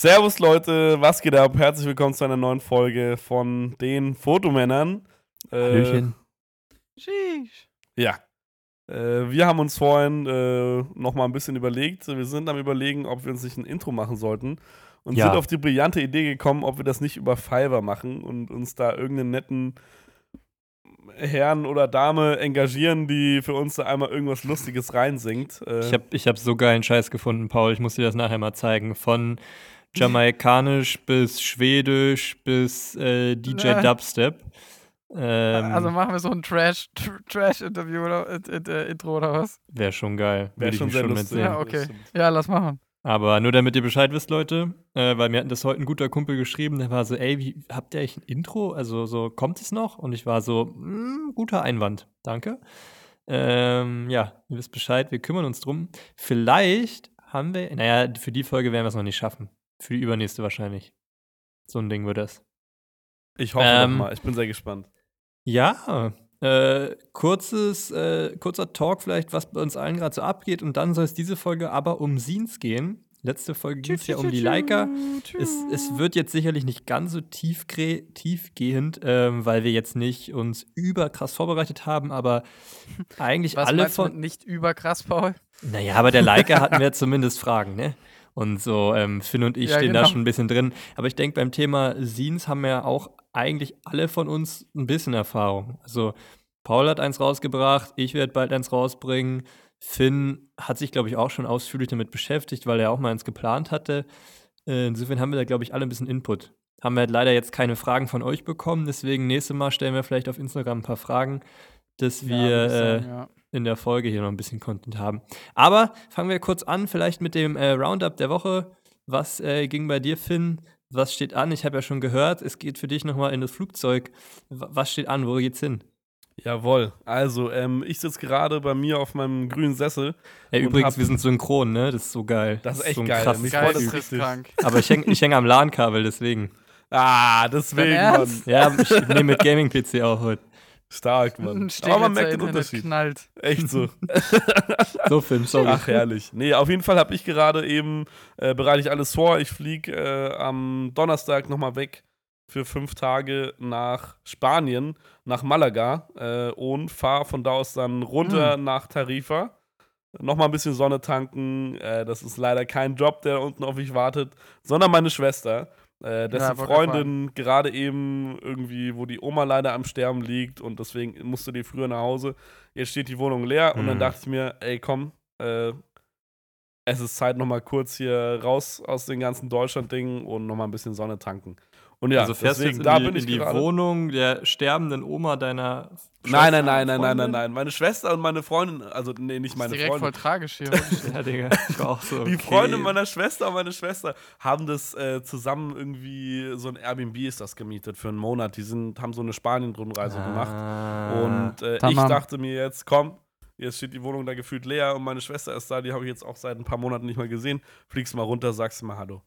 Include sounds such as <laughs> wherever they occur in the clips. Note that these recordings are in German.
Servus Leute, was geht ab? Herzlich willkommen zu einer neuen Folge von den Fotomännern. Äh, Hallöchen. Sheesh. Ja. Äh, wir haben uns vorhin äh, nochmal ein bisschen überlegt. Wir sind am überlegen, ob wir uns nicht ein Intro machen sollten. Und ja. sind auf die brillante Idee gekommen, ob wir das nicht über Fiverr machen und uns da irgendeinen netten Herrn oder Dame engagieren, die für uns da einmal irgendwas Lustiges reinsingt. Äh, ich habe ich hab so geilen Scheiß gefunden, Paul. Ich muss dir das nachher mal zeigen. Von Jamaikanisch bis Schwedisch bis äh, DJ ja. Dubstep. Ähm, also machen wir so ein Trash, Trash-Interview oder äh, Intro oder was? Wäre schon geil. Wäre schon sehr schon lustig. Ja, okay. Ja, lass machen. Aber nur damit ihr Bescheid wisst, Leute, äh, weil mir hat das heute ein guter Kumpel geschrieben, der war so, ey, wie, habt ihr eigentlich ein Intro? Also so, kommt es noch? Und ich war so, mm, guter Einwand, danke. Ähm, ja, ihr wisst Bescheid, wir kümmern uns drum. Vielleicht haben wir, naja, für die Folge werden wir es noch nicht schaffen. Für die übernächste wahrscheinlich. So ein Ding wird das. Ich hoffe ähm, mal, ich bin sehr gespannt. Ja, äh, kurzes, äh, kurzer Talk vielleicht, was bei uns allen gerade so abgeht. Und dann soll es diese Folge aber um Scenes gehen. Letzte Folge ging es ja um die Leica. Es, es wird jetzt sicherlich nicht ganz so tief, tiefgehend, ähm, weil wir jetzt nicht uns überkrass vorbereitet haben, aber <laughs> eigentlich Was alle von. nicht überkrass, Paul? Naja, aber der Leica hatten wir zumindest Fragen, ne? Und so, ähm, Finn und ich ja, stehen genau. da schon ein bisschen drin. Aber ich denke, beim Thema Scenes haben wir auch eigentlich alle von uns ein bisschen Erfahrung. Also, Paul hat eins rausgebracht, ich werde bald eins rausbringen. Finn hat sich, glaube ich, auch schon ausführlich damit beschäftigt, weil er auch mal eins geplant hatte. Äh, insofern haben wir da, glaube ich, alle ein bisschen Input. Haben wir halt leider jetzt keine Fragen von euch bekommen, deswegen nächstes Mal stellen wir vielleicht auf Instagram ein paar Fragen, dass wir ja, sagen, äh, ja in der Folge hier noch ein bisschen Content haben. Aber fangen wir kurz an, vielleicht mit dem äh, Roundup der Woche. Was äh, ging bei dir, Finn? Was steht an? Ich habe ja schon gehört, es geht für dich nochmal in das Flugzeug. W was steht an? Wo geht's hin? Jawohl. Also, ähm, ich sitze gerade bei mir auf meinem grünen Sessel. Ja, übrigens, wir sind synchron, ne? Das ist so geil. Das ist echt das ist so geil. Krass Mich freut das richtig. Aber ich hänge ich häng am LAN-Kabel, deswegen. Ah, deswegen, Mann. Ja, ich nehme mit Gaming-PC auch heute. Stark, <laughs> Mann. Aber man merkt den Unterschied. Knallt. Echt so. <laughs> so Film, sorry. Ach, herrlich. Nee, auf jeden Fall habe ich gerade eben, äh, bereite ich alles vor. Ich fliege äh, am Donnerstag nochmal weg für fünf Tage nach Spanien, nach Malaga äh, und fahre von da aus dann runter mhm. nach Tarifa. Nochmal ein bisschen Sonne tanken. Äh, das ist leider kein Job, der unten auf mich wartet, sondern meine Schwester äh, dessen ja, Freundin gerade eben irgendwie, wo die Oma leider am Sterben liegt und deswegen musste die früher nach Hause. Jetzt steht die Wohnung leer mhm. und dann mhm. dachte ich mir, ey, komm, äh, es ist Zeit, nochmal kurz hier raus aus den ganzen Deutschland-Dingen und nochmal ein bisschen Sonne tanken. Und ja, also fährst deswegen, du jetzt in die, in die Wohnung der sterbenden Oma deiner Nein, nein, nein, nein, nein, nein, nein. Meine Schwester und meine Freundin, also nee, nicht meine das ist direkt Freundin. voll tragisch hier. <laughs> ja, Digga, ich war auch so. Okay. Die Freundin meiner Schwester und meine Schwester haben das äh, zusammen irgendwie, so ein Airbnb ist das gemietet für einen Monat. Die sind, haben so eine Spanien-Rundreise ah, gemacht. Und äh, ich dachte mir jetzt, komm, jetzt steht die Wohnung da gefühlt leer und meine Schwester ist da, die habe ich jetzt auch seit ein paar Monaten nicht mehr gesehen. Fliegst mal runter, sagst mal Hallo.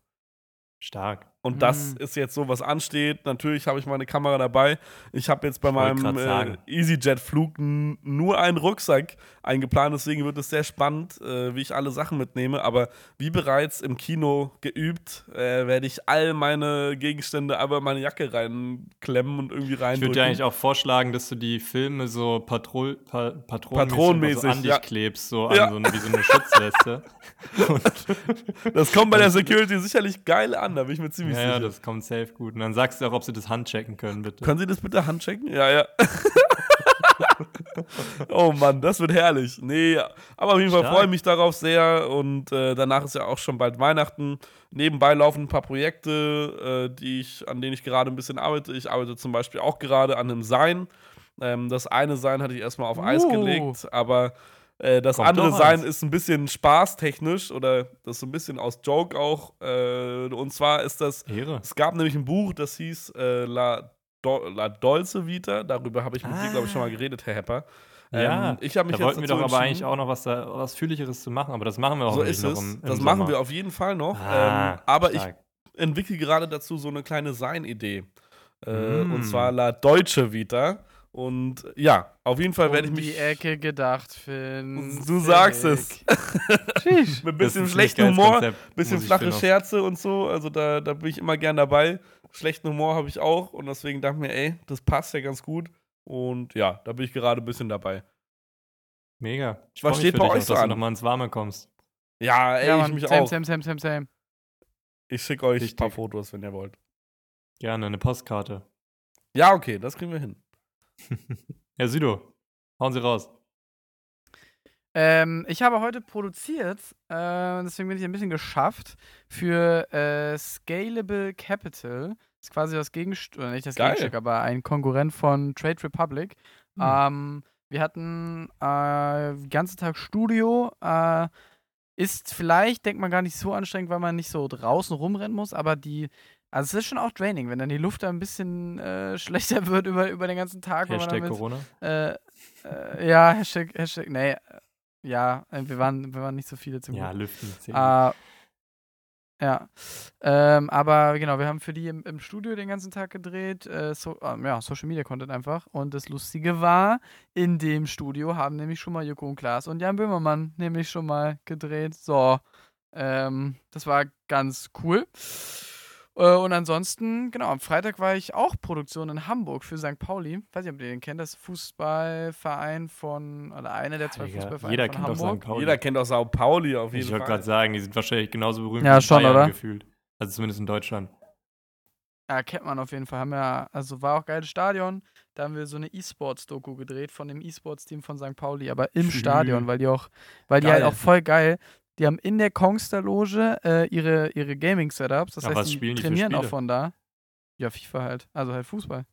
Stark. Und das mhm. ist jetzt so, was ansteht. Natürlich habe ich meine Kamera dabei. Ich habe jetzt bei meinem äh, EasyJet-Flug nur einen Rucksack eingeplant. Deswegen wird es sehr spannend, äh, wie ich alle Sachen mitnehme. Aber wie bereits im Kino geübt, äh, werde ich all meine Gegenstände aber in meine Jacke reinklemmen und irgendwie rein. Ich würde dir eigentlich auch vorschlagen, dass du die Filme so Patrol, pa patronenmäßig so an dich ja. klebst, so, an so, wie so eine Schutzweste. <laughs> das kommt bei der Security sicherlich geil an, da bin ich mir ziemlich ja, sicher. Ja, das kommt safe gut. Und dann sagst du auch, ob sie das handchecken können, bitte. Können sie das bitte handchecken? Ja, ja. <laughs> oh Mann, das wird herrlich. Nee, aber auf jeden Fall freue ich mich darauf sehr und äh, danach ist ja auch schon bald Weihnachten. Nebenbei laufen ein paar Projekte, äh, die ich, an denen ich gerade ein bisschen arbeite. Ich arbeite zum Beispiel auch gerade an einem Sein. Ähm, das eine Sein hatte ich erstmal auf Eis uh. gelegt, aber äh, das Kommt andere Sein ist ein bisschen spaßtechnisch oder das ist so ein bisschen aus Joke auch. Äh, und zwar ist das, Ehre. es gab nämlich ein Buch, das hieß äh, La, Do La Dolce Vita. Darüber habe ich mit ah. dir, glaube ich, schon mal geredet, Herr Hepper. Ja, ähm, ich habe mich da wollten wir doch aber eigentlich auch noch was, da, was Fühlicheres zu machen, aber das machen wir auch so ist es. Im, im das Sommer. machen wir auf jeden Fall noch. Ah, ähm, aber stark. ich entwickle gerade dazu so eine kleine Sein-Idee. Äh, mm. Und zwar La Deutsche Vita. Und ja, auf jeden Fall um werde ich mich. die Ecke gedacht, Finn. Du sagst es. <laughs> Mit ein bisschen schlechten Humor, Konzept, bisschen flache Scherze und so. Also da, da bin ich immer gern dabei. Schlechten Humor habe ich auch. Und deswegen dachte ich mir, ey, das passt ja ganz gut. Und ja, da bin ich gerade ein bisschen dabei. Mega. Ich Was steht bei euch so dass an? du nochmal ins Warme kommst. Ja, ey, ja, ich mich same, auch. Same, same, same, same. Ich schicke euch Richtig. ein paar Fotos, wenn ihr wollt. Gerne, eine Postkarte. Ja, okay, das kriegen wir hin. <laughs> Herr Südo, hauen Sie raus. Ähm, ich habe heute produziert, äh, deswegen bin ich ein bisschen geschafft, für äh, Scalable Capital. Das ist quasi das Gegenstück, oder nicht das Geil. Gegenstück, aber ein Konkurrent von Trade Republic. Hm. Ähm, wir hatten äh, den ganzen Tag Studio. Äh, ist vielleicht, denkt man, gar nicht so anstrengend, weil man nicht so draußen rumrennen muss, aber die also es ist schon auch draining, wenn dann die Luft da ein bisschen äh, <laughs> schlechter wird über, über den ganzen Tag. Hashtag mit, Corona? Äh, äh, ja, Hashtag, Hashtag, nee, ja, äh, wir waren, wir waren nicht so viele zum. Ja, lüften. Äh, ja, ähm, aber genau, wir haben für die im, im Studio den ganzen Tag gedreht, äh, so, ähm, ja, Social Media Content einfach. Und das Lustige war, in dem Studio haben nämlich schon mal Joko und Klaas und Jan Böhmermann nämlich schon mal gedreht. So, ähm, das war ganz cool. Äh, und ansonsten, genau, am Freitag war ich auch Produktion in Hamburg für St. Pauli. Weiß nicht, ob ihr den kennt, das Fußballverein von, oder einer der zwei Digga, Fußballvereine jeder von kennt Hamburg. Auch St. Pauli. Jeder kennt auch St. Pauli auf jeden ich Fall. Ich wollte gerade sagen, die sind wahrscheinlich genauso berühmt ja, wie schon, Bayern oder? gefühlt. Also zumindest in Deutschland. Ja, kennt man auf jeden Fall. Haben ja, also war auch geiles Stadion. Da haben wir so eine E-Sports-Doku gedreht von dem E-Sports-Team von St. Pauli, aber im Stadion, weil die auch, weil geil. die halt auch voll geil, die haben in der Kongster-Loge äh, ihre, ihre Gaming-Setups. Das aber heißt, die trainieren auch von da. Ja, FIFA halt. Also halt Fußball.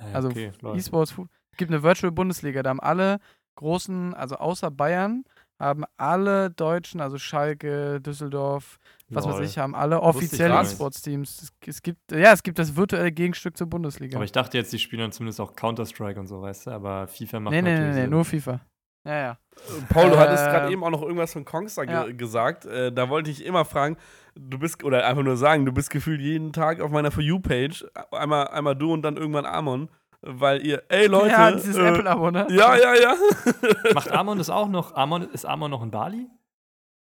Ja, also okay, E-Sports. Es gibt eine Virtual Bundesliga. Da haben alle großen, also außer Bayern, haben alle Deutschen, also Schalke, Düsseldorf, was Lol. weiß ich, haben alle offizielle E-Sports-Teams. Es, es, gibt, ja, es gibt das virtuelle Gegenstück zur Bundesliga. Aber ich dachte jetzt, die spielen dann zumindest auch Counter-Strike und so, weißt du, aber FIFA macht nee, nee, natürlich Nee, nee, nee, nur FIFA. Ja, ja. Paul, du äh, hattest gerade eben auch noch irgendwas von Kongstar ja. ge gesagt. Äh, da wollte ich immer fragen, du bist, oder einfach nur sagen, du bist gefühlt jeden Tag auf meiner For You-Page. Einmal, einmal du und dann irgendwann Amon. Weil ihr, ey Leute. Ja, dieses äh, Apple-Abo, ne? Ja, ja, ja. <laughs> Macht Amon das auch noch? Amon, ist Amon noch in Bali?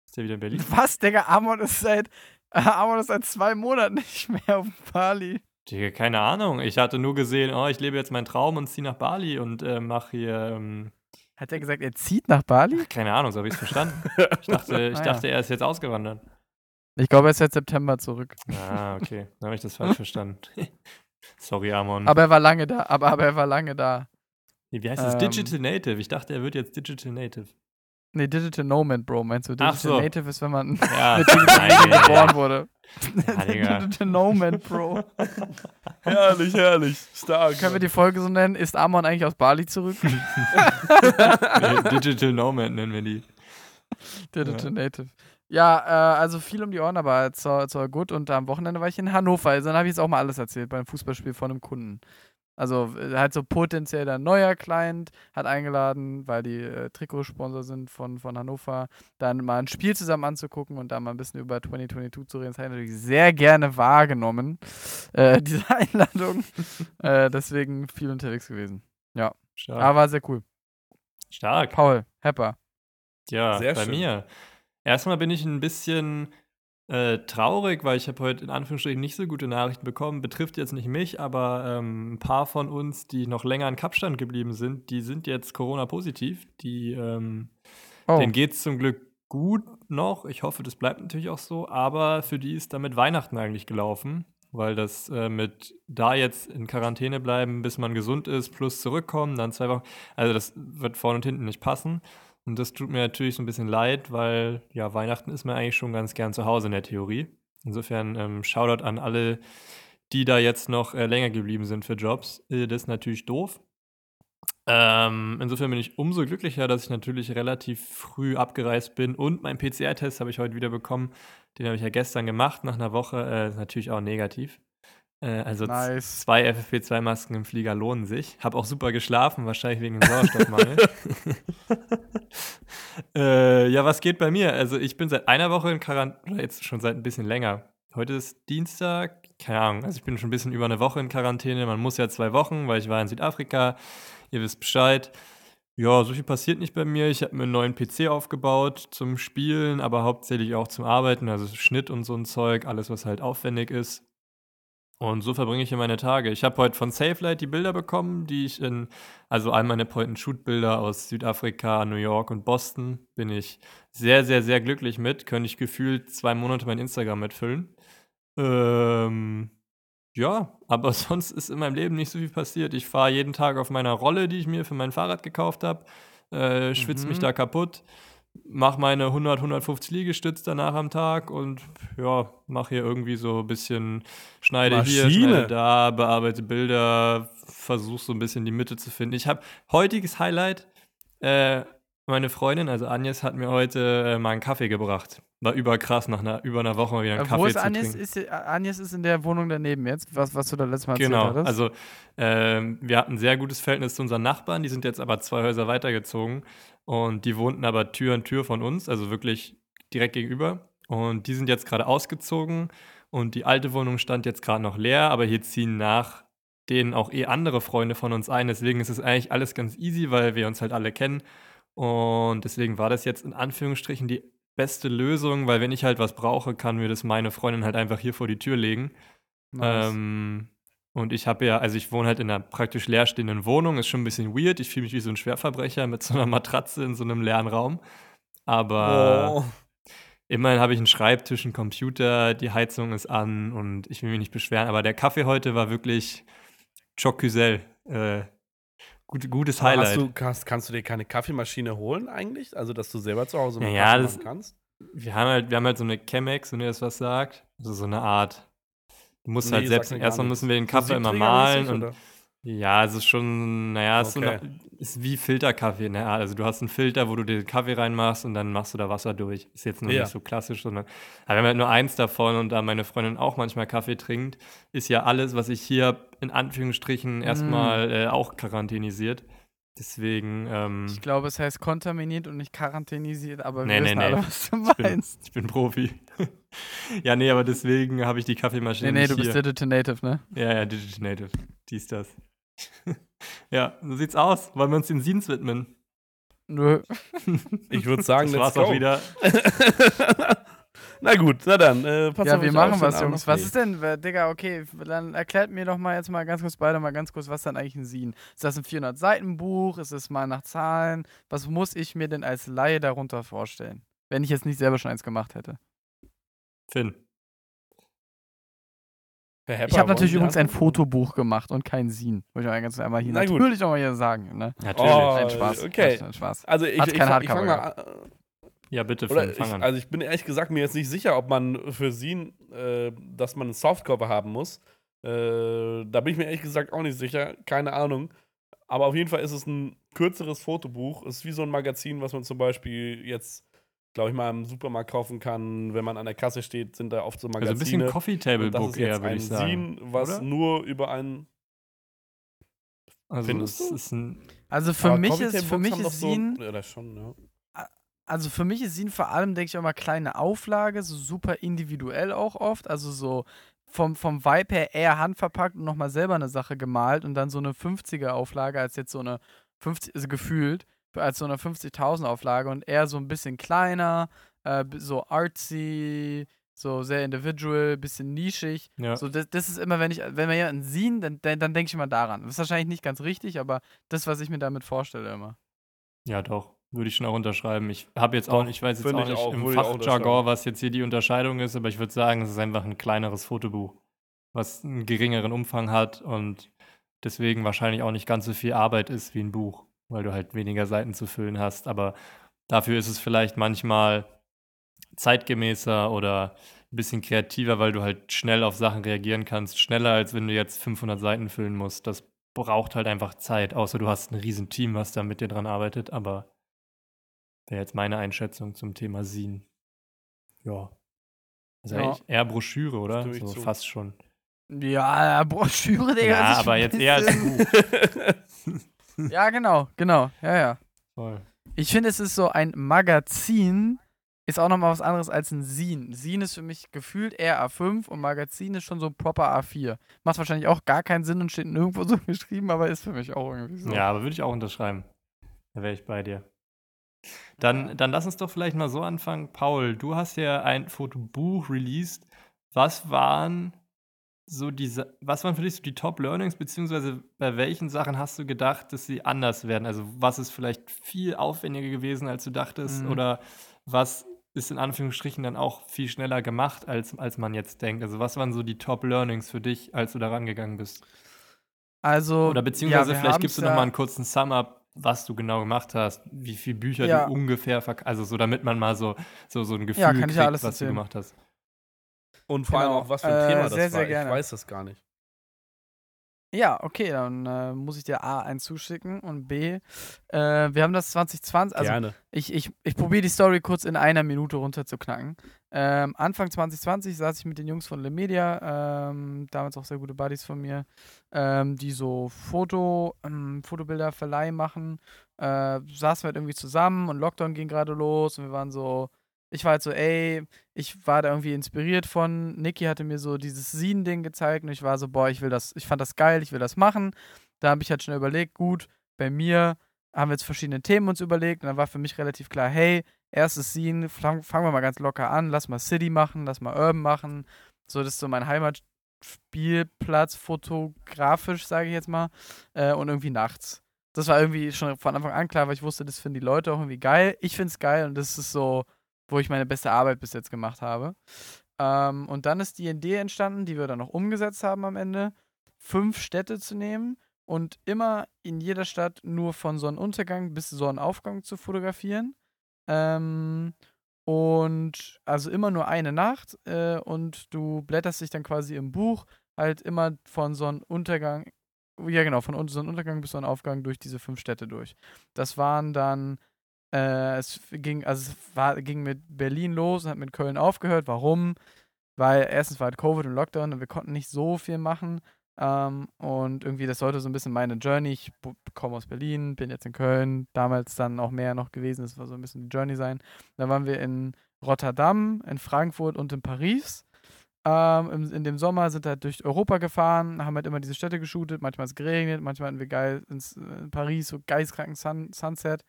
Ist der wieder in Berlin? Was, Digga? Amon ist seit, <laughs> Amon ist seit zwei Monaten nicht mehr auf Bali. Digga, keine Ahnung. Ich hatte nur gesehen, oh, ich lebe jetzt meinen Traum und ziehe nach Bali und äh, mache hier. Ähm, Hat er gesagt, er zieht nach Bali? Ach, keine Ahnung, so habe ich es verstanden. <laughs> Ich dachte, <laughs> ich ah, dachte, er ist jetzt ausgewandert. Ich glaube, er ist seit September zurück. Ah, okay. <laughs> Dann habe ich das falsch verstanden. Sorry, Amon. Aber er war lange da. Aber, aber er war lange da. Wie heißt das? Ähm, Digital Native. Ich dachte, er wird jetzt Digital Native. Nee, Digital Nomad, Bro, meinst du? Digital so. Native ist, wenn man ja. <laughs> mit Digital geboren wurde. Ja, <laughs> Digital Nomad, Bro. <laughs> herrlich, herrlich. Stark. Können wir die Folge so nennen? Ist Amon eigentlich aus Bali zurück? Digital Nomad nennen wir die. Digital ja. Native. Ja, äh, also viel um die Ohren, aber es war, war gut. Und am Wochenende war ich in Hannover. Also dann habe ich jetzt auch mal alles erzählt beim Fußballspiel von einem Kunden. Also äh, halt so potenziell ein neuer Client hat eingeladen, weil die äh, Trikotsponsor sind von, von Hannover, dann mal ein Spiel zusammen anzugucken und da mal ein bisschen über 2022 zu reden. Das habe ich natürlich sehr gerne wahrgenommen, äh, <laughs> diese Einladung. äh, deswegen viel unterwegs gewesen. Ja. Stark. Aber war sehr cool. Stark. Paul, Hepper. Ja, sehr bei schön. mir. Erstmal bin ich ein bisschen äh, traurig, weil ich habe heute in Anführungsstrichen nicht so gute Nachrichten bekommen. Betrifft jetzt nicht mich, aber ähm, ein paar von uns, die noch länger in Kapstand geblieben sind, die sind jetzt Corona-positiv. Die, ähm, oh. Denen geht es zum Glück gut noch. Ich hoffe, das bleibt natürlich auch so. Aber für die ist damit Weihnachten eigentlich gelaufen, weil das äh, mit da jetzt in Quarantäne bleiben, bis man gesund ist, plus zurückkommen, dann zwei Wochen. Also das wird vorne und hinten nicht passen. Und das tut mir natürlich so ein bisschen leid, weil ja, Weihnachten ist man eigentlich schon ganz gern zu Hause in der Theorie. Insofern ähm, Shoutout an alle, die da jetzt noch äh, länger geblieben sind für Jobs. Äh, das ist natürlich doof. Ähm, insofern bin ich umso glücklicher, dass ich natürlich relativ früh abgereist bin und meinen PCR-Test habe ich heute wieder bekommen. Den habe ich ja gestern gemacht, nach einer Woche. Äh, ist natürlich auch negativ. Äh, also nice. zwei FFP2-Masken im Flieger lohnen sich. Hab auch super geschlafen, wahrscheinlich wegen dem Sauerstoffmangel. <laughs> äh, ja, was geht bei mir? Also ich bin seit einer Woche in Quarantäne, oder jetzt schon seit ein bisschen länger. heute ist Dienstag, keine Ahnung, also ich bin schon ein bisschen über eine Woche in Quarantäne. Man muss ja zwei Wochen, weil ich war in Südafrika. Ihr wisst Bescheid. Ja, so viel passiert nicht bei mir. Ich habe mir einen neuen PC aufgebaut zum Spielen, aber hauptsächlich auch zum Arbeiten, also Schnitt und so ein Zeug, alles, was halt aufwendig ist. Und so verbringe ich hier meine Tage. Ich habe heute von SafeLight die Bilder bekommen, die ich in, also all meine Point-and-Shoot-Bilder aus Südafrika, New York und Boston, bin ich sehr, sehr, sehr glücklich mit. Könnte ich gefühlt zwei Monate mein Instagram mitfüllen. Ähm, ja, aber <laughs> sonst ist in meinem Leben nicht so viel passiert. Ich fahre jeden Tag auf meiner Rolle, die ich mir für mein Fahrrad gekauft habe, äh, schwitze mhm. mich da kaputt mache meine 100, 150 Liegestütze danach am Tag und ja, mache hier irgendwie so ein bisschen, schneide Maschine. hier, schneide da, bearbeite Bilder, versuche so ein bisschen die Mitte zu finden. Ich habe heutiges Highlight, äh, meine Freundin, also Agnes, hat mir heute äh, mal einen Kaffee gebracht. War überkrass, nach einer, über einer Woche mal wieder einen äh, Kaffee Wo ist zu Agnes? trinken. Ist, Agnes ist in der Wohnung daneben jetzt, was, was du da letztes Mal genau. erzählt hattest. Genau, also ähm, wir hatten ein sehr gutes Verhältnis zu unseren Nachbarn, die sind jetzt aber zwei Häuser weitergezogen und die wohnten aber Tür an Tür von uns, also wirklich direkt gegenüber. Und die sind jetzt gerade ausgezogen und die alte Wohnung stand jetzt gerade noch leer, aber hier ziehen nach denen auch eh andere Freunde von uns ein. Deswegen ist es eigentlich alles ganz easy, weil wir uns halt alle kennen. Und deswegen war das jetzt in Anführungsstrichen die beste Lösung, weil wenn ich halt was brauche, kann mir das meine Freundin halt einfach hier vor die Tür legen. Nice. Ähm, und ich habe ja, also ich wohne halt in einer praktisch leerstehenden Wohnung, ist schon ein bisschen weird. Ich fühle mich wie so ein Schwerverbrecher mit so einer Matratze in so einem leeren Raum. Aber oh. immerhin habe ich einen Schreibtisch, einen Computer, die Heizung ist an und ich will mich nicht beschweren. Aber der Kaffee heute war wirklich Chocusel. Äh, gut, gutes Highlight. Hast du, kannst, kannst, du dir keine Kaffeemaschine holen eigentlich? Also, dass du selber zu Hause mal ja, Kaffee das, machen kannst? Wir haben, halt, wir haben halt so eine Chemex, wenn ihr das was sagt. Also so eine Art Du musst nee, halt selbst, erstmal müssen wir den Kaffee immer malen und oder? Ja, es ist schon, naja, es okay. ist, ist, wie Filterkaffee, ne? Also du hast einen Filter, wo du den Kaffee reinmachst und dann machst du da Wasser durch. Ist jetzt noch ja. nicht so klassisch, sondern aber wir haben halt nur eins davon und da meine Freundin auch manchmal Kaffee trinkt, ist ja alles, was ich hier in Anführungsstrichen erstmal mm. äh, auch quarantänisiert. Deswegen. Ähm, ich glaube, es heißt kontaminiert und nicht quarantänisiert, aber wir nee, wissen nee, alle, was du meinst. Ich bin, ich bin Profi. <laughs> ja, nee, aber deswegen habe ich die Kaffeemaschine. Nee, nee, du bist hier. Digital Native, ne? Ja, ja, Digital Native. Dies, das. <laughs> ja, so sieht's aus. Wollen wir uns den Scenes widmen? Nö. <laughs> ich würde sagen, das war's auch wieder. <laughs> Na gut, na dann. Äh, pass ja, wir machen was, Jungs. Was ist denn, Digga, okay, dann erklärt mir doch mal jetzt mal ganz kurz beide mal ganz kurz, was dann eigentlich ein Sin? Ist das ein 400-Seiten-Buch? Ist es mal nach Zahlen? Was muss ich mir denn als Laie darunter vorstellen? Wenn ich jetzt nicht selber schon eins gemacht hätte. Finn. Ich habe natürlich übrigens ein Fotobuch gemacht und kein Sin. Wollte ich mal ganz einmal hier natürlich auch mal hier sagen. Ne? Natürlich. Oh, ein Spaß. Okay. Ein Spaß. Also ich, ich, ich, ich fange mal ja, bitte, Oder ich, Also ich bin ehrlich gesagt mir jetzt nicht sicher, ob man für sie, äh, dass man einen Softcover haben muss. Äh, da bin ich mir ehrlich gesagt auch nicht sicher. Keine Ahnung. Aber auf jeden Fall ist es ein kürzeres Fotobuch. Es ist wie so ein Magazin, was man zum Beispiel jetzt, glaube ich, mal im Supermarkt kaufen kann. Wenn man an der Kasse steht, sind da oft so Magazine. Also ein bisschen Coffee Table Book eher, würde ich sagen. Zine, was Oder? nur über einen also Findest du? Ist ein also für mich ist für mich ist so, ja, das schon, ja also für mich ist sie vor allem, denke ich, auch mal kleine Auflage, so super individuell auch oft. Also so vom, vom Vibe her eher handverpackt und nochmal selber eine Sache gemalt und dann so eine 50er-Auflage als jetzt so eine 50, also gefühlt, als so eine 50.000 Auflage und eher so ein bisschen kleiner, äh, so artsy, so sehr individual, bisschen nischig. Ja. So, das, das ist immer, wenn ich, wenn wir ja einen sehen, dann, dann, dann denke ich immer daran. Das ist wahrscheinlich nicht ganz richtig, aber das, was ich mir damit vorstelle immer. Ja, doch würde ich schon auch unterschreiben. Ich habe jetzt auch, ich weiß jetzt auch nicht auch, im Fachjargon, was jetzt hier die Unterscheidung ist, aber ich würde sagen, es ist einfach ein kleineres Fotobuch, was einen geringeren Umfang hat und deswegen wahrscheinlich auch nicht ganz so viel Arbeit ist wie ein Buch, weil du halt weniger Seiten zu füllen hast. Aber dafür ist es vielleicht manchmal zeitgemäßer oder ein bisschen kreativer, weil du halt schnell auf Sachen reagieren kannst, schneller als wenn du jetzt 500 Seiten füllen musst. Das braucht halt einfach Zeit, außer du hast ein riesen Team, was da mit dir dran arbeitet, aber Wäre jetzt meine Einschätzung zum Thema Sin. Ja. Also ja. eher Broschüre, oder? So zu. fast schon. Ja, Broschüre, Digga. Ja, aber jetzt eher als Buch. <laughs> ja, genau, genau. Ja, ja. Voll. Ich finde, es ist so ein Magazin, ist auch nochmal was anderes als ein Sin. Sin ist für mich gefühlt eher A5 und Magazin ist schon so proper A4. Macht wahrscheinlich auch gar keinen Sinn und steht nirgendwo so <laughs> geschrieben, aber ist für mich auch irgendwie so. Ja, aber würde ich auch unterschreiben. Da wäre ich bei dir. Dann, dann lass uns doch vielleicht mal so anfangen. Paul, du hast ja ein Fotobuch released. Was waren so diese, was waren für dich so die Top-Learnings, beziehungsweise bei welchen Sachen hast du gedacht, dass sie anders werden? Also was ist vielleicht viel aufwendiger gewesen, als du dachtest? Mhm. Oder was ist in Anführungsstrichen dann auch viel schneller gemacht, als, als man jetzt denkt? Also was waren so die Top-Learnings für dich, als du da rangegangen bist? Also, Oder beziehungsweise ja, vielleicht gibst du ja noch mal einen kurzen Sum-Up, was du genau gemacht hast, wie viele Bücher ja. du ungefähr verkaufst, also so damit man mal so, so, so ein Gefühl ja, kriegt, was erzählen. du gemacht hast. Und vor genau. allem auch, was für ein äh, Thema das sehr, war. Sehr ich weiß das gar nicht. Ja, okay, dann äh, muss ich dir A einen zuschicken und B, äh, wir haben das 2020, also Gerne. ich, ich, ich probiere die Story kurz in einer Minute runterzuknacken. Ähm, Anfang 2020 saß ich mit den Jungs von Le Media, ähm, damals auch sehr gute Buddies von mir, ähm, die so Foto, ähm, Fotobilder Verleih machen. Äh, saßen wir halt irgendwie zusammen und Lockdown ging gerade los und wir waren so, ich war halt so, ey, ich war da irgendwie inspiriert von. Niki hatte mir so dieses Scene-Ding gezeigt und ich war so, boah, ich will das, ich fand das geil, ich will das machen. Da habe ich halt schon überlegt, gut, bei mir haben wir jetzt verschiedene Themen uns überlegt und dann war für mich relativ klar, hey, erstes Scene, fangen wir mal ganz locker an, lass mal City machen, lass mal Urban machen. So, das ist so mein Heimatspielplatz, fotografisch, sage ich jetzt mal, äh, und irgendwie nachts. Das war irgendwie schon von Anfang an klar, weil ich wusste, das finden die Leute auch irgendwie geil. Ich finde es geil und das ist so, wo ich meine beste Arbeit bis jetzt gemacht habe. Ähm, und dann ist die Idee entstanden, die wir dann noch umgesetzt haben am Ende, fünf Städte zu nehmen und immer in jeder Stadt nur von Sonnenuntergang bis Sonnenaufgang zu fotografieren. Ähm, und also immer nur eine Nacht äh, und du blätterst dich dann quasi im Buch halt immer von Sonnenuntergang, ja genau, von Sonnenuntergang bis Sonnenaufgang durch diese fünf Städte durch. Das waren dann äh, es ging, also es war, ging mit Berlin los und hat mit Köln aufgehört. Warum? Weil erstens war halt Covid und Lockdown und wir konnten nicht so viel machen. Ähm, und irgendwie, das sollte so ein bisschen meine Journey. Ich komme aus Berlin, bin jetzt in Köln, damals dann auch mehr noch gewesen. Das war so ein bisschen die Journey sein. Dann waren wir in Rotterdam, in Frankfurt und in Paris. Ähm, in, in, dem Sommer sind wir halt durch Europa gefahren, haben halt immer diese Städte geshootet. Manchmal ist es geregnet, manchmal hatten wir geil ins, in Paris so geistkranken Sun, Sunset.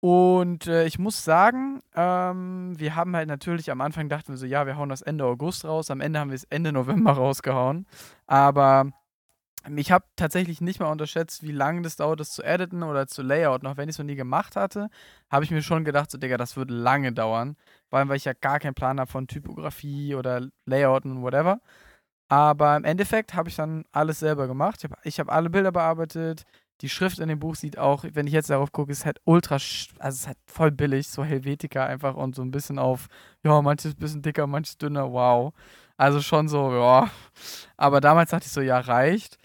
Und äh, ich muss sagen, ähm, wir haben halt natürlich am Anfang dachten wir so, ja, wir hauen das Ende August raus. Am Ende haben wir es Ende November <laughs> rausgehauen. Aber ich habe tatsächlich nicht mal unterschätzt, wie lange das dauert, das zu editen oder zu layouten. Auch wenn ich es noch nie gemacht hatte, habe ich mir schon gedacht, so, Digga, das wird lange dauern. Vor allem, weil ich ja gar keinen Plan habe von Typografie oder Layouten, whatever. Aber im Endeffekt habe ich dann alles selber gemacht. Ich habe hab alle Bilder bearbeitet, die Schrift in dem Buch sieht auch, wenn ich jetzt darauf gucke, ist halt ultra, also es ist halt voll billig, so Helvetica einfach und so ein bisschen auf, ja, manches bisschen dicker, manches dünner, wow. Also schon so, ja. Aber damals dachte ich so, ja, reicht.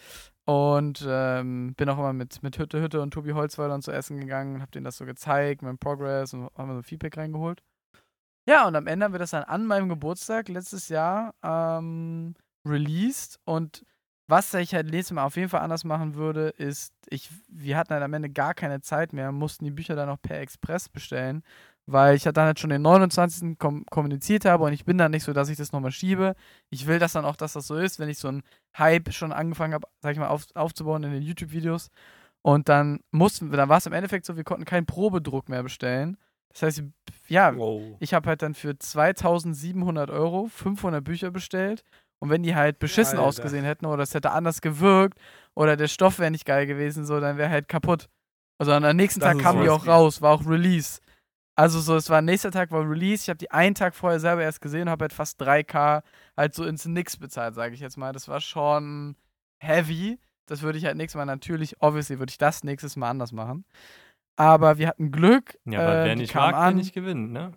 Und ähm, bin auch immer mit, mit Hütte Hütte und Tobi Holzweiler zu essen gegangen hab denen das so gezeigt, mein Progress und haben so Feedback reingeholt. Ja, und am Ende haben wir das dann an meinem Geburtstag letztes Jahr ähm, released und was ich halt nächstes Mal auf jeden Fall anders machen würde, ist, ich, wir hatten halt am Ende gar keine Zeit mehr, mussten die Bücher dann noch per Express bestellen, weil ich halt dann halt schon den 29. Kom kommuniziert habe und ich bin dann nicht so, dass ich das nochmal schiebe. Ich will das dann auch, dass das so ist, wenn ich so einen Hype schon angefangen habe, sag ich mal, auf, aufzubauen in den YouTube-Videos. Und dann mussten wir, dann war es im Endeffekt so, wir konnten keinen Probedruck mehr bestellen. Das heißt, ja, wow. ich habe halt dann für 2700 Euro 500 Bücher bestellt und wenn die halt beschissen Alter. ausgesehen hätten oder es hätte anders gewirkt oder der Stoff wäre nicht geil gewesen, so, dann wäre halt kaputt. Also am nächsten das Tag kamen die auch raus, war auch Release. Also so, es war nächster Tag war Release. Ich habe die einen Tag vorher selber erst gesehen und habe halt fast 3K halt so ins Nix bezahlt, sage ich jetzt mal. Das war schon heavy. Das würde ich halt nächstes Mal natürlich, obviously würde ich das nächstes Mal anders machen. Aber wir hatten Glück. Ja, aber äh, wer nicht mag, an. der nicht gewinnt, ne?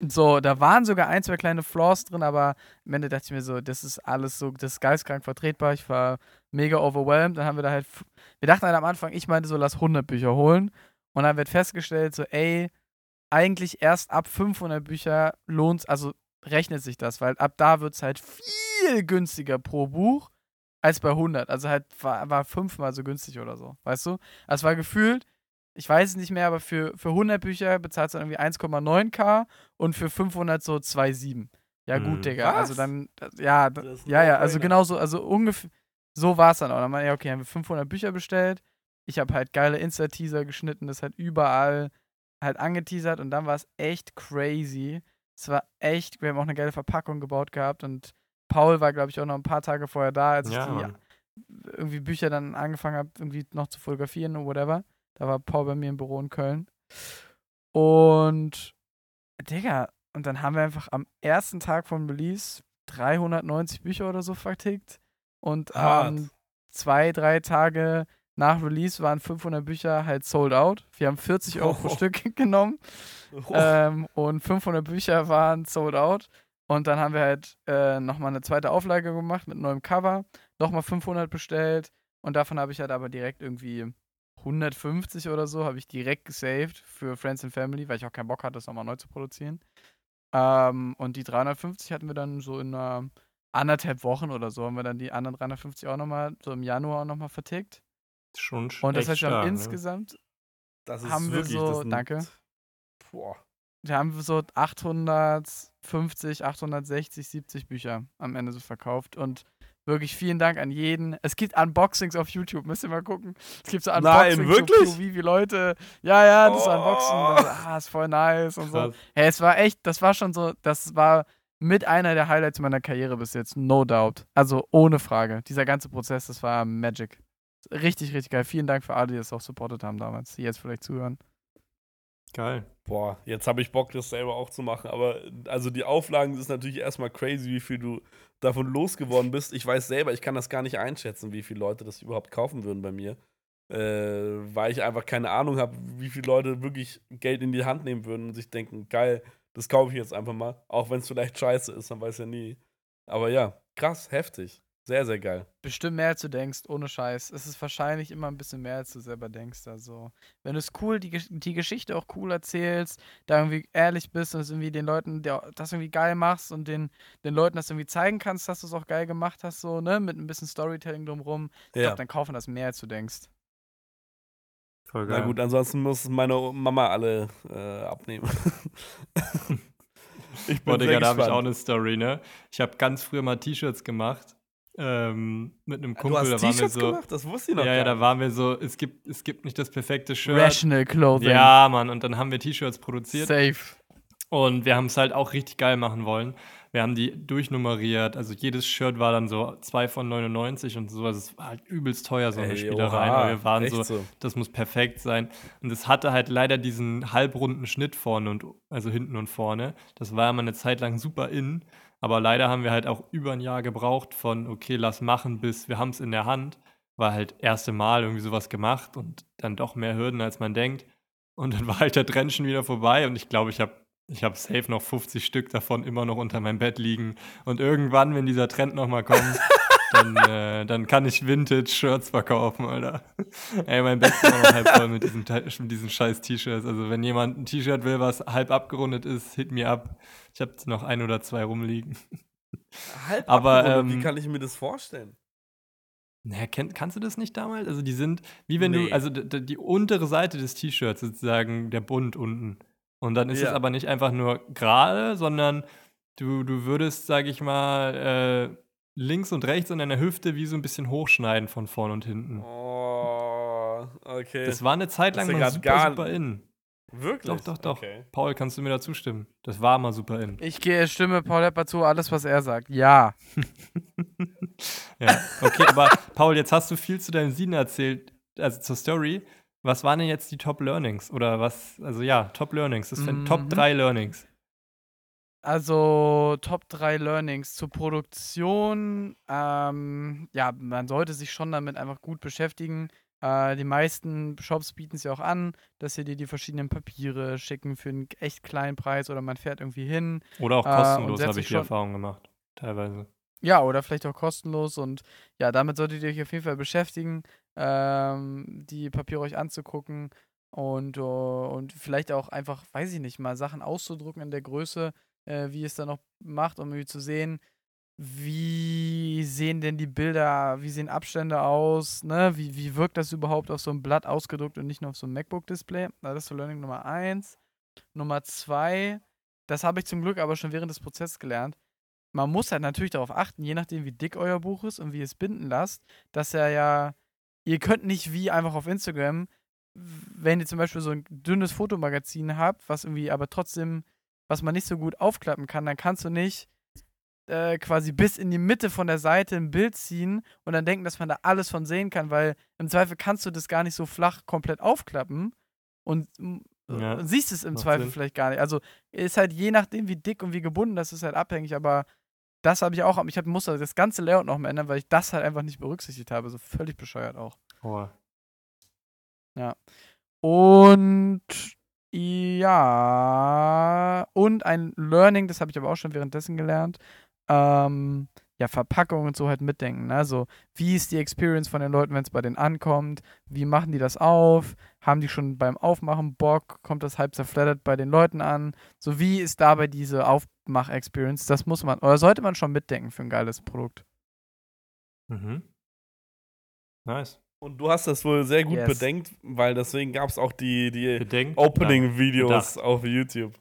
So, da waren sogar ein, zwei kleine Flaws drin, aber am Ende dachte ich mir so, das ist alles so, das ist geistkrank vertretbar. Ich war mega overwhelmed. Dann haben wir da halt, wir dachten halt am Anfang, ich meinte so, lass 100 Bücher holen. Und dann wird festgestellt, so, ey, eigentlich erst ab 500 Bücher lohnt also rechnet sich das, weil ab da wird es halt viel günstiger pro Buch als bei 100. Also halt war, war fünfmal so günstig oder so, weißt du? Also es war gefühlt ich weiß es nicht mehr, aber für, für 100 Bücher bezahlst du dann irgendwie 1,9k und für 500 so 2,7. Ja, gut, hm. Digga. Also Was? Also dann, ja, ja, ja, also genau so, also ungefähr, so war es dann auch. Dann meinte ich, okay, haben wir 500 Bücher bestellt. Ich habe halt geile Insta-Teaser geschnitten, das halt überall halt angeteasert und dann war es echt crazy. Es war echt, wir haben auch eine geile Verpackung gebaut gehabt und Paul war, glaube ich, auch noch ein paar Tage vorher da, als ja, ich die irgendwie Bücher dann angefangen habe, irgendwie noch zu fotografieren oder whatever. Da war Paul bei mir im Büro in Köln. Und, Digga, und dann haben wir einfach am ersten Tag von Release 390 Bücher oder so vertickt. Und ähm, zwei, drei Tage nach Release waren 500 Bücher halt sold out. Wir haben 40 Euro oh. pro Stück <laughs> genommen. Oh. Ähm, und 500 Bücher waren sold out. Und dann haben wir halt äh, nochmal eine zweite Auflage gemacht mit neuem Cover. Nochmal 500 bestellt. Und davon habe ich halt aber direkt irgendwie 150 oder so, habe ich direkt gesaved für Friends and Family, weil ich auch keinen Bock hatte, das nochmal neu zu produzieren. Ähm, und die 350 hatten wir dann so in einer anderthalb Wochen oder so, haben wir dann die anderen 350 auch nochmal, so im Januar auch nochmal vertickt. Schon Und das heißt, wir haben ne? insgesamt haben wir wirklich, so, danke. Boah. Wir haben so 850, 860, 70 Bücher am Ende so verkauft und Wirklich vielen Dank an jeden. Es gibt Unboxings auf YouTube, müsst ihr mal gucken. Es gibt so Unboxings, Nein, wirklich? So, wie viele Leute. Ja, ja, das oh. Unboxen. Das, ah, ist voll nice und Krass. so. Hey, es war echt, das war schon so, das war mit einer der Highlights meiner Karriere bis jetzt, no doubt. Also ohne Frage. Dieser ganze Prozess, das war Magic. Richtig, richtig geil. Vielen Dank für alle, die das auch supportet haben damals, die jetzt vielleicht zuhören. Geil. Boah, jetzt habe ich Bock, das selber auch zu machen. Aber also die Auflagen ist natürlich erstmal crazy, wie viel du davon losgeworden bist. Ich weiß selber, ich kann das gar nicht einschätzen, wie viele Leute das überhaupt kaufen würden bei mir. Äh, weil ich einfach keine Ahnung habe, wie viele Leute wirklich Geld in die Hand nehmen würden und sich denken, geil, das kaufe ich jetzt einfach mal. Auch wenn es vielleicht scheiße ist, man weiß ja nie. Aber ja, krass, heftig. Sehr, sehr geil. Bestimmt mehr als du denkst, ohne Scheiß. Es ist wahrscheinlich immer ein bisschen mehr, als du selber denkst. Also, wenn du es cool, die, die Geschichte auch cool erzählst, da irgendwie ehrlich bist und es irgendwie den Leuten der, das irgendwie geil machst und den, den Leuten das irgendwie zeigen kannst, dass du es auch geil gemacht hast, so, ne, mit ein bisschen Storytelling drumrum, ja. ich glaube, dann kaufen das mehr, als du denkst. Voll geil. Na gut, ansonsten muss meine Mama alle äh, abnehmen. <laughs> ich bin Boah, Digga, da habe ich auch eine Story, ne? Ich habe ganz früher mal T-Shirts gemacht ähm, mit einem Kumpel. Du hast da waren wir so, gemacht? Das wusste ich noch Ja, ja, da waren wir so, es gibt, es gibt nicht das perfekte Shirt. Rational Clothing. Ja, Mann, und dann haben wir T-Shirts produziert. Safe. Und wir haben es halt auch richtig geil machen wollen. Wir haben die durchnummeriert. Also jedes Shirt war dann so 2 von 99 und so. Also es war halt übelst teuer, so eine Ey, Spielerei. Oha, wir waren so, so, das muss perfekt sein. Und es hatte halt leider diesen halbrunden Schnitt vorne und also hinten und vorne. Das war ja mal eine Zeit lang super in. Aber leider haben wir halt auch über ein Jahr gebraucht von, okay, lass machen, bis wir haben es in der Hand. War halt erste Mal irgendwie sowas gemacht und dann doch mehr Hürden, als man denkt. Und dann <laughs> war halt der Trend schon wieder vorbei und ich glaube, ich habe ich habe safe noch 50 Stück davon immer noch unter meinem Bett liegen. Und irgendwann, wenn dieser Trend nochmal kommt, <laughs> dann, äh, dann kann ich Vintage-Shirts verkaufen, Alter. Ey, mein Bett ist immer noch halb voll mit diesen, mit diesen scheiß T-Shirts. Also wenn jemand ein T-Shirt will, was halb abgerundet ist, hit mir ab. Ich habe noch ein oder zwei rumliegen. Halb Aber ähm, wie kann ich mir das vorstellen? Naja, kenn, kannst du das nicht damals? Also die sind, wie wenn nee. du, also die untere Seite des T-Shirts sozusagen, der Bund unten. Und dann ist ja. es aber nicht einfach nur gerade, sondern du, du würdest, sag ich mal, äh, links und rechts an deiner Hüfte wie so ein bisschen hochschneiden von vorn und hinten. Oh, okay. Das war eine Zeit lang noch super, super in. Wirklich? Doch, doch, doch. Okay. Paul, kannst du mir da zustimmen? Das war mal super in. Ich gehe, stimme Paul Lepper zu, alles, was er sagt. Ja. <laughs> ja, okay, aber Paul, jetzt hast du viel zu deinem Sieden erzählt, also zur Story. Was waren denn jetzt die Top Learnings? Oder was, also ja, Top Learnings. Das sind mhm. Top 3 Learnings. Also Top 3 Learnings zur Produktion. Ähm, ja, man sollte sich schon damit einfach gut beschäftigen. Äh, die meisten Shops bieten es ja auch an, dass sie dir die verschiedenen Papiere schicken für einen echt kleinen Preis oder man fährt irgendwie hin. Oder auch äh, kostenlos, äh, habe ich die Erfahrung gemacht. Teilweise. Ja, oder vielleicht auch kostenlos und ja, damit solltet ihr euch auf jeden Fall beschäftigen, ähm, die Papiere euch anzugucken und, uh, und vielleicht auch einfach, weiß ich nicht, mal Sachen auszudrucken in der Größe, äh, wie es dann noch macht, um irgendwie zu sehen, wie sehen denn die Bilder, wie sehen Abstände aus, ne? Wie, wie wirkt das überhaupt auf so einem Blatt ausgedruckt und nicht nur auf so einem MacBook-Display? Das ist so Learning Nummer eins. Nummer zwei, das habe ich zum Glück aber schon während des Prozesses gelernt. Man muss halt natürlich darauf achten, je nachdem, wie dick euer Buch ist und wie ihr es binden lasst, dass er ja, ihr könnt nicht wie einfach auf Instagram, wenn ihr zum Beispiel so ein dünnes Fotomagazin habt, was irgendwie aber trotzdem, was man nicht so gut aufklappen kann, dann kannst du nicht äh, quasi bis in die Mitte von der Seite ein Bild ziehen und dann denken, dass man da alles von sehen kann, weil im Zweifel kannst du das gar nicht so flach komplett aufklappen und ja, siehst es im Zweifel Sinn. vielleicht gar nicht. Also ist halt je nachdem, wie dick und wie gebunden das ist, halt abhängig, aber das habe ich auch, ich hab, musste das ganze Layout noch mal ändern, weil ich das halt einfach nicht berücksichtigt habe. So völlig bescheuert auch. Oh. Ja. Und ja. Und ein Learning, das habe ich aber auch schon währenddessen gelernt ähm, ja, Verpackung und so halt mitdenken. Ne? Also, wie ist die Experience von den Leuten, wenn es bei denen ankommt? Wie machen die das auf? Haben die schon beim Aufmachen Bock? Kommt das halb zerfleddert bei den Leuten an? So, wie ist dabei diese Aufmach-Experience? Das muss man, oder sollte man schon mitdenken für ein geiles Produkt. Mhm. Nice. Und du hast das wohl sehr gut yes. bedenkt, weil deswegen gab es auch die, die Opening-Videos auf YouTube.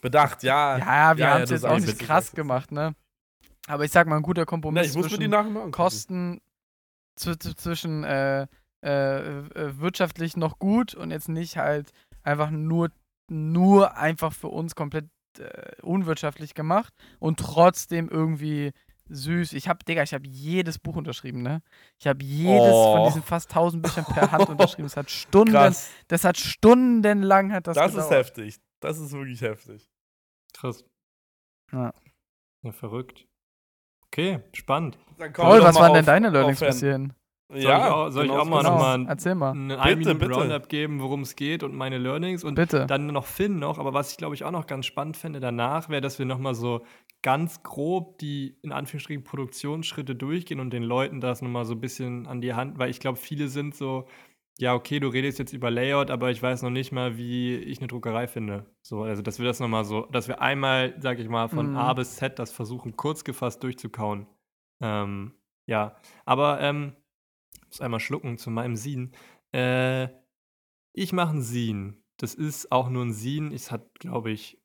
Bedacht, ja. Ja, wir ja, haben es ja, jetzt auch nicht krass gemacht, ne? Aber ich sag mal, ein guter Kompromiss ja, zwischen Kosten zwischen äh, äh, äh, wirtschaftlich noch gut und jetzt nicht halt einfach nur, nur einfach für uns komplett äh, unwirtschaftlich gemacht und trotzdem irgendwie süß. Ich habe, Digga, ich habe jedes Buch unterschrieben, ne? Ich habe jedes oh. von diesen fast 1000 Büchern per Hand unterschrieben. Das hat Stunden, Krass. das hat stundenlang hat das Das gedauert. ist heftig. Das ist wirklich heftig. Krass. Ja. Ja, verrückt. Okay, spannend. Paul, was waren denn deine Learnings bis hierhin? Soll ja, ich auch, soll ich genau auch mal genau. nochmal ein, Erzähl mal. einen ein Minuten Roundup geben, worum es geht und meine Learnings und bitte. dann noch Finn noch. Aber was ich glaube ich auch noch ganz spannend fände danach, wäre, dass wir nochmal so ganz grob die in Anführungsstrichen Produktionsschritte durchgehen und den Leuten das nochmal so ein bisschen an die Hand, weil ich glaube, viele sind so, ja, okay, du redest jetzt über Layout, aber ich weiß noch nicht mal, wie ich eine Druckerei finde. So, also, dass wir das nochmal so, dass wir einmal, sag ich mal, von mm. A bis Z das versuchen, kurz gefasst durchzukauen. Ähm, ja, aber, ähm, ich muss einmal schlucken zu meinem Sin. Äh, ich mache ein Sin. Das ist auch nur ein Sin. Es hat, glaube ich,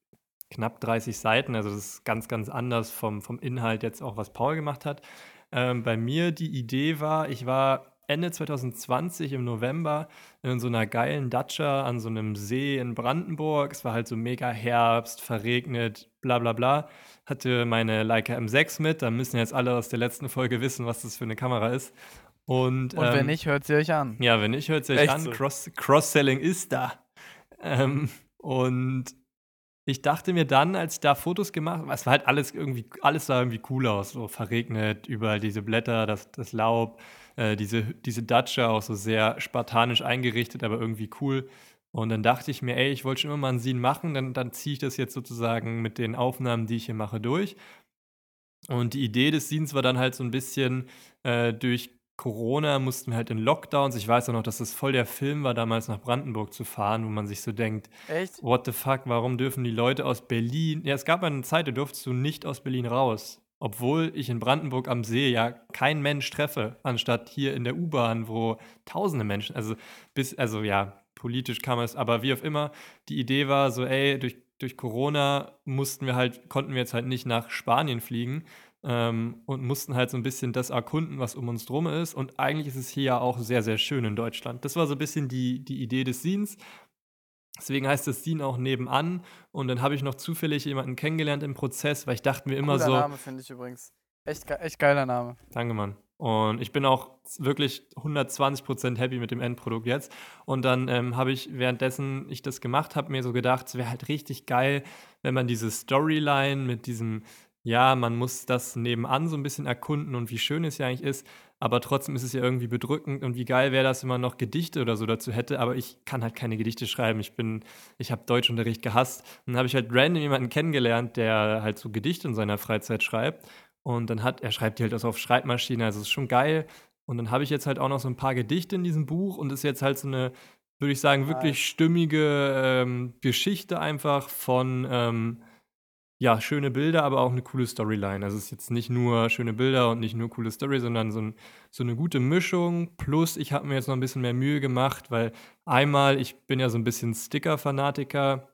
knapp 30 Seiten. Also, das ist ganz, ganz anders vom, vom Inhalt jetzt auch, was Paul gemacht hat. Ähm, bei mir die Idee war, ich war Ende 2020 im November in so einer geilen Datscha an so einem See in Brandenburg. Es war halt so mega Herbst, verregnet, bla bla bla. Hatte meine Leica M6 mit. Da müssen jetzt alle aus der letzten Folge wissen, was das für eine Kamera ist. Und, Und wenn ähm, nicht, hört sie euch an. Ja, wenn nicht, hört sie euch Echt an. So. Cross, Cross-Selling ist da. Ähm, und ich dachte mir dann, als ich da Fotos gemacht habe, es war halt alles irgendwie, alles sah irgendwie cool aus, so verregnet, überall diese Blätter, das, das Laub. Äh, diese, diese Datscha auch so sehr spartanisch eingerichtet, aber irgendwie cool. Und dann dachte ich mir, ey, ich wollte schon immer mal einen Scene machen, dann, dann ziehe ich das jetzt sozusagen mit den Aufnahmen, die ich hier mache, durch. Und die Idee des Scenes war dann halt so ein bisschen äh, durch Corona mussten wir halt in Lockdowns. Ich weiß auch noch, dass das voll der Film war, damals nach Brandenburg zu fahren, wo man sich so denkt, Echt? what the fuck, warum dürfen die Leute aus Berlin, ja, es gab eine Zeit, da durftest du nicht aus Berlin raus obwohl ich in Brandenburg am See ja kein Mensch treffe, anstatt hier in der U-Bahn, wo tausende Menschen, also bis, also ja, politisch kam es, aber wie auch immer, die Idee war so, ey, durch, durch Corona mussten wir halt, konnten wir jetzt halt nicht nach Spanien fliegen ähm, und mussten halt so ein bisschen das erkunden, was um uns drum ist. Und eigentlich ist es hier ja auch sehr, sehr schön in Deutschland. Das war so ein bisschen die, die Idee des Scenes. Deswegen heißt das Scene auch nebenan. Und dann habe ich noch zufällig jemanden kennengelernt im Prozess, weil ich dachte mir immer Cooler so. Name finde ich übrigens. Echt, echt geiler Name. Danke, Mann. Und ich bin auch wirklich 120% happy mit dem Endprodukt jetzt. Und dann ähm, habe ich, währenddessen ich das gemacht habe, mir so gedacht, es wäre halt richtig geil, wenn man diese Storyline mit diesem, ja, man muss das nebenan so ein bisschen erkunden und wie schön es ja eigentlich ist, aber trotzdem ist es ja irgendwie bedrückend und wie geil wäre das, wenn man noch Gedichte oder so dazu hätte, aber ich kann halt keine Gedichte schreiben. Ich bin, ich habe Deutschunterricht gehasst. Und dann habe ich halt random jemanden kennengelernt, der halt so Gedichte in seiner Freizeit schreibt. Und dann hat, er schreibt die halt also auf Schreibmaschine, also ist schon geil. Und dann habe ich jetzt halt auch noch so ein paar Gedichte in diesem Buch und ist jetzt halt so eine, würde ich sagen, wirklich stimmige ähm, Geschichte einfach von, ähm, ja, schöne Bilder, aber auch eine coole Storyline. Also es ist jetzt nicht nur schöne Bilder und nicht nur coole Story, sondern so, ein, so eine gute Mischung. Plus, ich habe mir jetzt noch ein bisschen mehr Mühe gemacht, weil einmal, ich bin ja so ein bisschen Sticker-Fanatiker.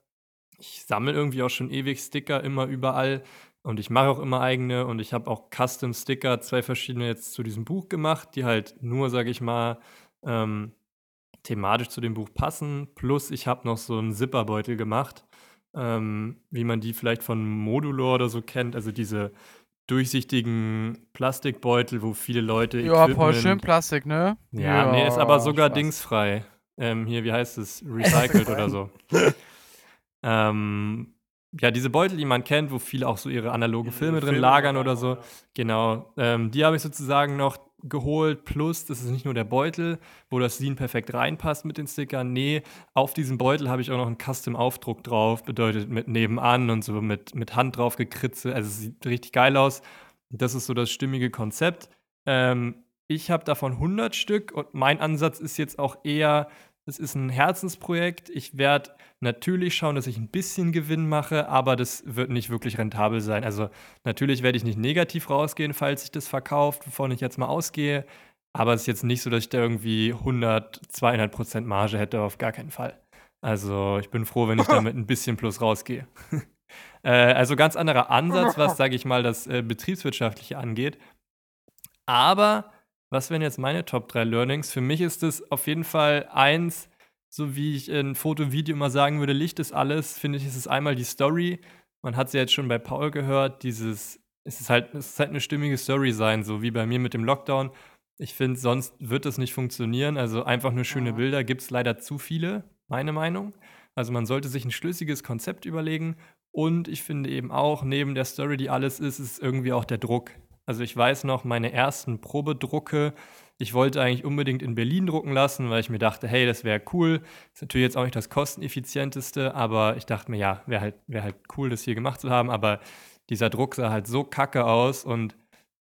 Ich sammle irgendwie auch schon ewig Sticker immer überall und ich mache auch immer eigene und ich habe auch Custom-Sticker, zwei verschiedene jetzt zu diesem Buch gemacht, die halt nur, sage ich mal, ähm, thematisch zu dem Buch passen. Plus, ich habe noch so einen Zipperbeutel gemacht ähm, wie man die vielleicht von Modulor oder so kennt, also diese durchsichtigen Plastikbeutel, wo viele Leute. Ja, voll schön Plastik, ne? Ja, ja nee, ist aber sogar Spaß. dingsfrei. Ähm, hier, wie heißt es? <laughs> Recycled oder so. ähm, ja, diese Beutel, die man kennt, wo viele auch so ihre analogen Filme drin lagern oder so. Genau. Ähm, die habe ich sozusagen noch geholt. Plus, das ist nicht nur der Beutel, wo das Scene perfekt reinpasst mit den Stickern. Nee, auf diesem Beutel habe ich auch noch einen Custom-Aufdruck drauf. Bedeutet mit nebenan und so mit, mit Hand drauf gekritzelt. Also es sieht richtig geil aus. Das ist so das stimmige Konzept. Ähm, ich habe davon 100 Stück und mein Ansatz ist jetzt auch eher es ist ein Herzensprojekt. Ich werde natürlich schauen, dass ich ein bisschen Gewinn mache, aber das wird nicht wirklich rentabel sein. Also natürlich werde ich nicht negativ rausgehen, falls ich das verkauft, wovon ich jetzt mal ausgehe. Aber es ist jetzt nicht so, dass ich da irgendwie 100, 200 Prozent Marge hätte, auf gar keinen Fall. Also ich bin froh, wenn ich damit ein bisschen plus rausgehe. <laughs> äh, also ganz anderer Ansatz, was, sage ich mal, das äh, Betriebswirtschaftliche angeht. Aber was wären jetzt meine Top 3 Learnings? Für mich ist es auf jeden Fall eins, so wie ich in Foto, Video immer sagen würde, Licht ist alles, finde ich, ist es einmal die Story. Man hat sie jetzt schon bei Paul gehört, dieses, es ist halt, es ist halt eine stimmige Story sein, so wie bei mir mit dem Lockdown. Ich finde, sonst wird es nicht funktionieren. Also einfach nur schöne Bilder gibt es leider zu viele, meine Meinung. Also man sollte sich ein schlüssiges Konzept überlegen. Und ich finde eben auch, neben der Story, die alles ist, ist irgendwie auch der Druck. Also ich weiß noch, meine ersten Probedrucke, ich wollte eigentlich unbedingt in Berlin drucken lassen, weil ich mir dachte, hey, das wäre cool. Ist natürlich jetzt auch nicht das kosteneffizienteste, aber ich dachte mir, ja, wäre halt, wär halt cool, das hier gemacht zu haben. Aber dieser Druck sah halt so kacke aus und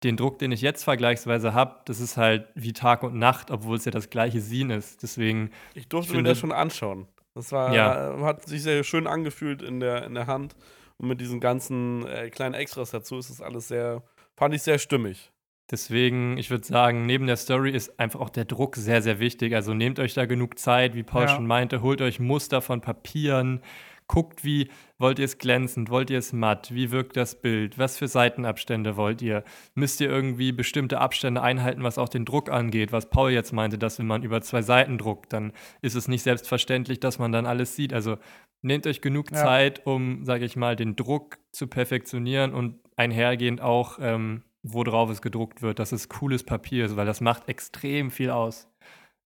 den Druck, den ich jetzt vergleichsweise habe, das ist halt wie Tag und Nacht, obwohl es ja das gleiche Scene ist. Deswegen. Ich durfte mir das schon anschauen. Das war, ja. hat sich sehr schön angefühlt in der, in der Hand. Und mit diesen ganzen äh, kleinen Extras dazu ist das alles sehr, Fand ich sehr stimmig. Deswegen, ich würde sagen, neben der Story ist einfach auch der Druck sehr, sehr wichtig. Also nehmt euch da genug Zeit, wie Paul ja. schon meinte, holt euch Muster von Papieren, guckt, wie wollt ihr es glänzend, wollt ihr es matt, wie wirkt das Bild, was für Seitenabstände wollt ihr, müsst ihr irgendwie bestimmte Abstände einhalten, was auch den Druck angeht, was Paul jetzt meinte, dass wenn man über zwei Seiten druckt, dann ist es nicht selbstverständlich, dass man dann alles sieht. Also nehmt euch genug ja. Zeit, um, sage ich mal, den Druck zu perfektionieren und einhergehend auch, ähm, worauf es gedruckt wird, dass es cooles Papier ist, weil das macht extrem viel aus.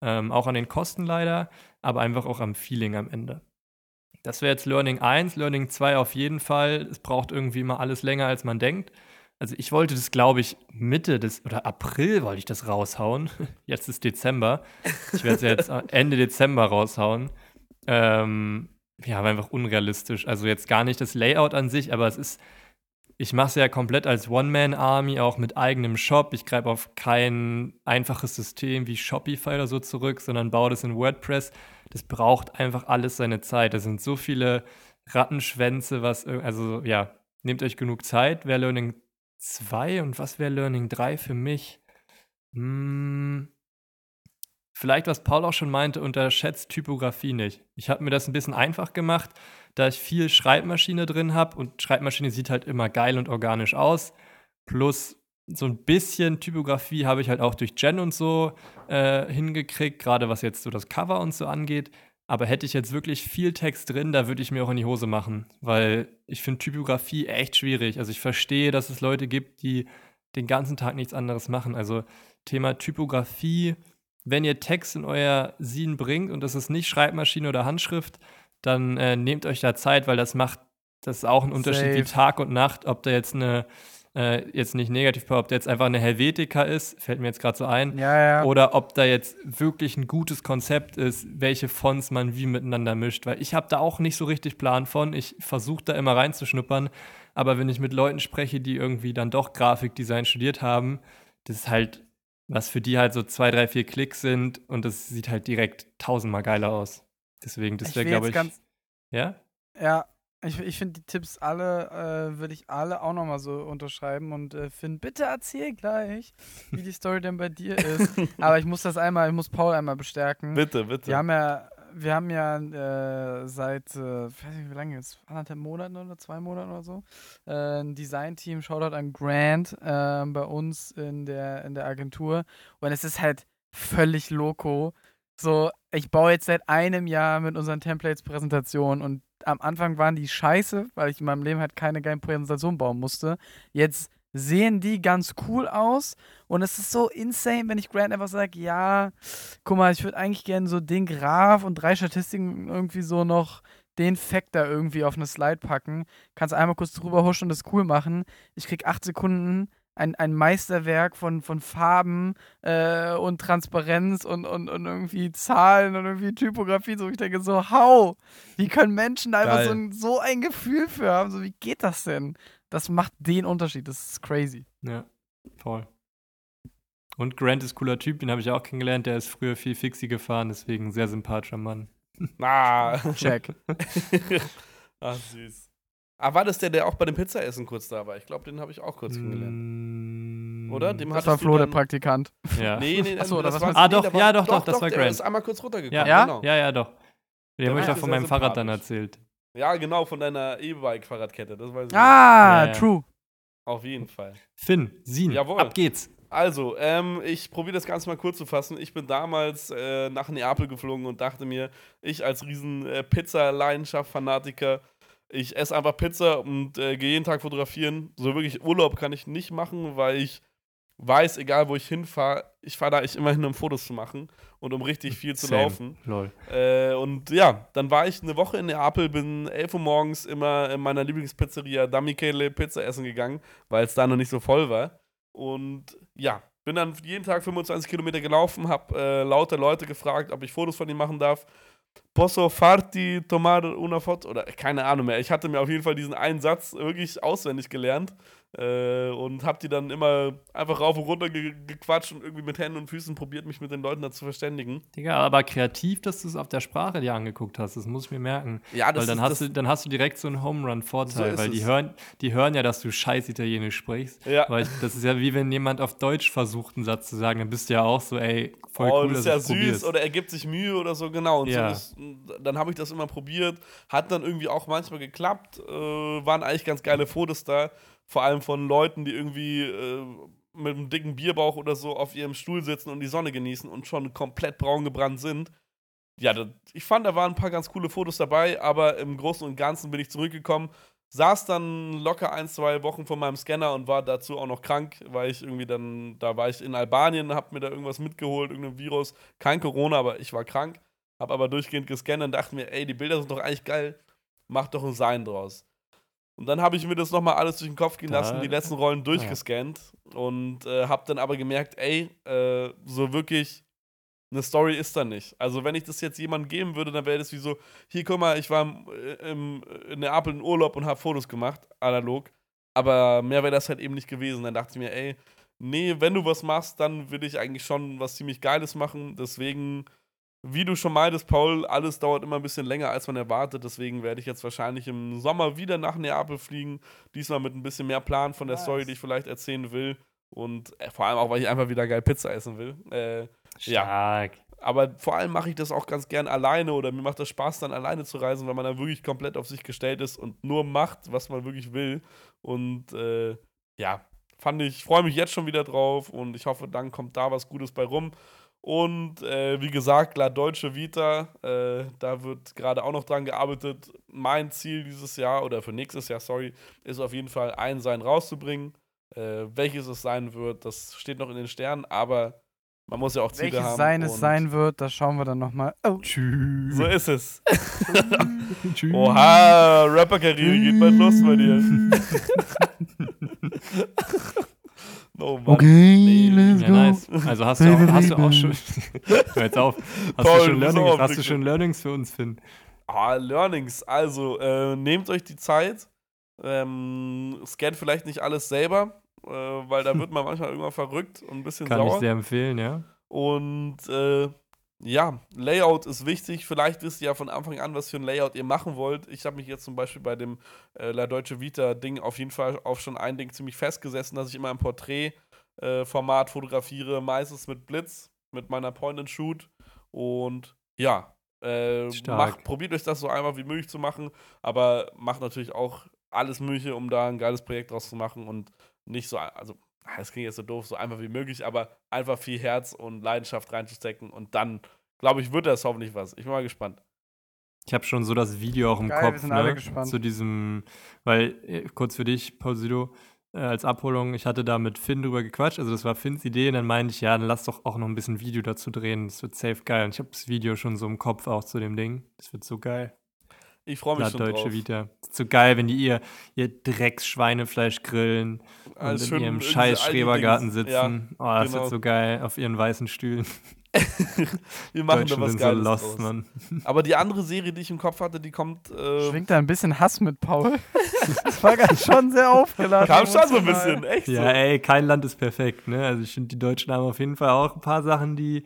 Ähm, auch an den Kosten leider, aber einfach auch am Feeling am Ende. Das wäre jetzt Learning 1. Learning 2 auf jeden Fall. Es braucht irgendwie immer alles länger, als man denkt. Also ich wollte das, glaube ich, Mitte des oder April wollte ich das raushauen. <laughs> Jetzt ist Dezember. Ich werde es jetzt <laughs> Ende Dezember raushauen. Ähm, ja, aber einfach unrealistisch. Also jetzt gar nicht das Layout an sich, aber es ist ich mache es ja komplett als One-Man-Army, auch mit eigenem Shop. Ich greife auf kein einfaches System wie Shopify oder so zurück, sondern baue das in WordPress. Das braucht einfach alles seine Zeit. Da sind so viele Rattenschwänze, was, also ja, nehmt euch genug Zeit. Wäre Learning 2 und was wäre Learning 3 für mich? Hm, vielleicht, was Paul auch schon meinte, unterschätzt Typografie nicht. Ich habe mir das ein bisschen einfach gemacht da ich viel Schreibmaschine drin habe und Schreibmaschine sieht halt immer geil und organisch aus. Plus so ein bisschen Typografie habe ich halt auch durch Gen und so äh, hingekriegt, gerade was jetzt so das Cover und so angeht. Aber hätte ich jetzt wirklich viel Text drin, da würde ich mir auch in die Hose machen, weil ich finde Typografie echt schwierig. Also ich verstehe, dass es Leute gibt, die den ganzen Tag nichts anderes machen. Also Thema Typografie, wenn ihr Text in euer Scene bringt und das ist nicht Schreibmaschine oder Handschrift, dann äh, nehmt euch da Zeit, weil das macht, das ist auch ein Unterschied Safe. wie Tag und Nacht, ob da jetzt eine, äh, jetzt nicht negativ, ob da jetzt einfach eine Helvetica ist, fällt mir jetzt gerade so ein, ja, ja. oder ob da jetzt wirklich ein gutes Konzept ist, welche Fonts man wie miteinander mischt, weil ich habe da auch nicht so richtig Plan von, ich versuche da immer reinzuschnuppern, aber wenn ich mit Leuten spreche, die irgendwie dann doch Grafikdesign studiert haben, das ist halt was für die halt so zwei, drei, vier Klicks sind und das sieht halt direkt tausendmal geiler aus. Deswegen, das wäre, glaube ich. Ganz, ja? Ja, Ich, ich finde die Tipps alle, äh, würde ich alle auch nochmal so unterschreiben und äh, Finn, bitte erzähl gleich, wie die Story denn bei dir <laughs> ist. Aber ich muss das einmal, ich muss Paul einmal bestärken. Bitte, bitte. Wir haben ja, wir haben ja äh, seit, äh, ich weiß nicht wie lange jetzt, anderthalb Monaten oder zwei Monaten oder so, äh, ein Design-Team, Shoutout an Grant, äh, bei uns in der, in der Agentur. Und es ist halt völlig loco. So, ich baue jetzt seit einem Jahr mit unseren Templates Präsentationen und am Anfang waren die scheiße, weil ich in meinem Leben halt keine geile Präsentation bauen musste. Jetzt sehen die ganz cool aus und es ist so insane, wenn ich Grant einfach sage, ja, guck mal, ich würde eigentlich gerne so den Graph und drei Statistiken irgendwie so noch den Fact da irgendwie auf eine Slide packen. Kannst einmal kurz drüber huschen und das cool machen. Ich krieg acht Sekunden ein, ein Meisterwerk von, von Farben äh, und Transparenz und, und, und irgendwie Zahlen und irgendwie Typografie. So, ich denke so, how? Wie können Menschen da einfach so ein, so ein Gefühl für haben? So, wie geht das denn? Das macht den Unterschied. Das ist crazy. Ja, voll. Und Grant ist cooler Typ, den habe ich auch kennengelernt. Der ist früher viel Fixie gefahren, deswegen sehr sympathischer Mann. Ah. Check. <laughs> Ach, süß. Ah, war das der, der auch bei dem Pizzaessen kurz da war? Ich glaube, den habe ich auch kurz kennengelernt. Mm, Oder? Dem Das war Flo, der Praktikant. Ja. <laughs> Nee, nee, Achso, das war, Ah, nee, doch, der war- ja, doch, doch, das war der Grant. ist einmal kurz runtergekommen. Ja, Ja? Genau. ja, ja, doch. Den Der habe ich doch von meinem Fahrrad dann erzählt. ja, genau, von deiner E-Bike-Fahrradkette. Das weiß ich. Ah, Ja, ja. true. Auf jeden Fall. Finn, Sin, Jawohl. ab geht's. Also, ähm, ich probiere das Ganze mal kurz zu fassen. Ich bin damals äh, nach Neapel geflogen und dachte mir, ich als riesen äh, Pizza-Leidenschaft-Fanatiker, ich esse einfach Pizza und äh, gehe jeden Tag fotografieren. So wirklich Urlaub kann ich nicht machen, weil ich weiß, egal wo ich hinfahre, ich fahre da eigentlich immer hin, um Fotos zu machen und um richtig viel zu Same. laufen. Lol. Äh, und ja, dann war ich eine Woche in Neapel, bin 11 Uhr morgens immer in meiner Lieblingspizzeria Da Michele Pizza essen gegangen, weil es da noch nicht so voll war. Und ja, bin dann jeden Tag 25 Kilometer gelaufen, habe äh, lauter Leute gefragt, ob ich Fotos von ihm machen darf. Posso farti tomar una foto? Oder keine Ahnung mehr. Ich hatte mir auf jeden Fall diesen einen Satz wirklich auswendig gelernt äh, und habe die dann immer einfach rauf und runter ge gequatscht und irgendwie mit Händen und Füßen probiert, mich mit den Leuten da zu verständigen. Digga, aber kreativ, dass du es auf der Sprache dir angeguckt hast, das muss ich mir merken. Ja, weil dann hast, du, dann hast du direkt so einen Home Run-Vorteil, So ist weil die es. hören, die hören ja, dass du scheiß Italienisch sprichst. Ja. Weil das ist ja wie wenn jemand auf Deutsch versucht, einen Satz zu sagen, dann bist du ja auch so, ey, voll oh, cool, das ist ja süß probierst. oder er gibt sich Mühe oder so, genau. Und Ja. so ist, dann habe ich das immer probiert. Hat dann irgendwie auch manchmal geklappt. Äh, waren eigentlich ganz geile Fotos da. Vor allem von Leuten, die irgendwie äh, mit einem dicken Bierbauch oder so auf ihrem Stuhl sitzen und die Sonne genießen und schon komplett braun gebrannt sind. Ja, das, ich fand, da waren ein paar ganz coole Fotos dabei, aber im Großen und Ganzen bin ich zurückgekommen. Saß dann locker ein, zwei Wochen vor meinem Scanner und war dazu auch noch krank, weil ich irgendwie dann, da war ich in Albanien, hab mir da irgendwas mitgeholt, irgendein Virus, kein Corona, aber ich war krank, hab aber durchgehend gescannt und dachte mir, ey, die Bilder sind doch eigentlich geil, mach doch ein Sein draus. Und dann habe ich mir das nochmal alles durch den Kopf gehen lassen, die letzten Rollen durchgescannt und äh, hab dann aber gemerkt, ey, äh, so wirklich eine Story ist da nicht. Also wenn ich das jetzt jemandem geben würde, dann wäre das wie so, hier guck mal, ich war im, im, in Neapel in Urlaub und habe Fotos gemacht, analog. Aber mehr wäre das halt eben nicht gewesen. Dann dachte ich mir, ey, nee, wenn du was machst, dann will ich eigentlich schon was ziemlich Geiles machen. Deswegen, wie du schon meintest, Paul, alles dauert immer ein bisschen länger, als man erwartet. Deswegen werde ich jetzt wahrscheinlich im Sommer wieder nach Neapel fliegen. Diesmal mit ein bisschen mehr Plan von der Nice. Story, die ich vielleicht erzählen will. Und äh, vor allem auch, weil ich einfach wieder geil Pizza essen will. Äh, ja. Stark. aber vor allem mache ich das auch ganz gern alleine oder mir macht das Spaß, dann alleine zu reisen, weil man dann wirklich komplett auf sich gestellt ist und nur macht, was man wirklich will. Und äh, ja, fand ich, freue mich jetzt schon wieder drauf und ich hoffe, dann kommt da was Gutes bei rum. Und äh, wie gesagt, La Deutsche Vita, äh, da wird gerade auch noch dran gearbeitet. Mein Ziel dieses Jahr oder für nächstes Jahr, sorry, ist auf jeden Fall ein Sein rauszubringen. Äh, welches es sein wird, das steht noch in den Sternen, aber man muss ja auch Ziele Welches haben. sein es sein wird, das schauen wir dann nochmal. Oh. Tschüss. So ist es. <laughs> Tschüss. Oha, Rapper-Karriere geht bald los bei dir. <laughs> oh Mann. Okay, let's Ja, nice. Also hast du auch, hast du auch schon. <laughs> Hör jetzt auf. Hast Paul, du schon Learnings, auf, hast du schon Learnings für uns, Finn? Ah, Learnings. Also, äh, nehmt euch die Zeit. Ähm, scannt vielleicht nicht alles selber, äh, weil da <laughs> wird man manchmal irgendwann verrückt und ein bisschen Kann ich sauer. sehr empfehlen, ja. Und äh, ja, Layout ist wichtig. Vielleicht wisst ihr ja von Anfang an, was für ein Layout ihr machen wollt. Ich habe mich jetzt zum Beispiel bei dem äh, La Deutsche Vita-Ding auf jeden Fall auf schon ein Ding ziemlich festgesessen, dass ich immer im Porträtformat äh, fotografiere, meistens mit Blitz, mit meiner Point-and-Shoot. Und ja, äh, macht, probiert euch das so einfach wie möglich zu machen, aber macht natürlich auch alles Mögliche, um da ein geiles Projekt draus zu machen und nicht so, also das klingt jetzt so doof, so einfach wie möglich, aber einfach viel Herz und Leidenschaft reinzustecken und dann, glaube ich, wird das hoffentlich was. Ich bin mal gespannt. Ich habe schon so das Video auch im Geil, Kopf, ne? Zu diesem, weil, äh, kurz für dich, Pausido, äh, als Abholung, ich hatte da mit Finn drüber gequatscht, also das war Finns Idee und dann meinte ich, ja, dann lass doch auch noch ein bisschen Video dazu drehen, das wird safe geil. Und ich habe das Video schon so im Kopf auch zu dem Ding, das wird so geil. Ich freue mich schon Deutsche drauf. Vita. So geil, wenn die ihr, ihr Drecksschweinefleisch grillen also und in ihrem scheiß Schrebergarten sitzen. Ja, oh, das genau. wird so geil, auf ihren weißen Stühlen. <laughs> Wir machen da was Geiles so lost, Mann. Aber die andere Serie, die ich im Kopf hatte, die kommt. Äh Schwingt da ein bisschen Hass mit, Paul. das war ganz schon sehr aufgeladen. Kam schon so ein bisschen, echt Ja, so. ey, kein Land ist perfekt, ne? Also ich finde, die Deutschen haben auf jeden Fall auch ein paar Sachen, die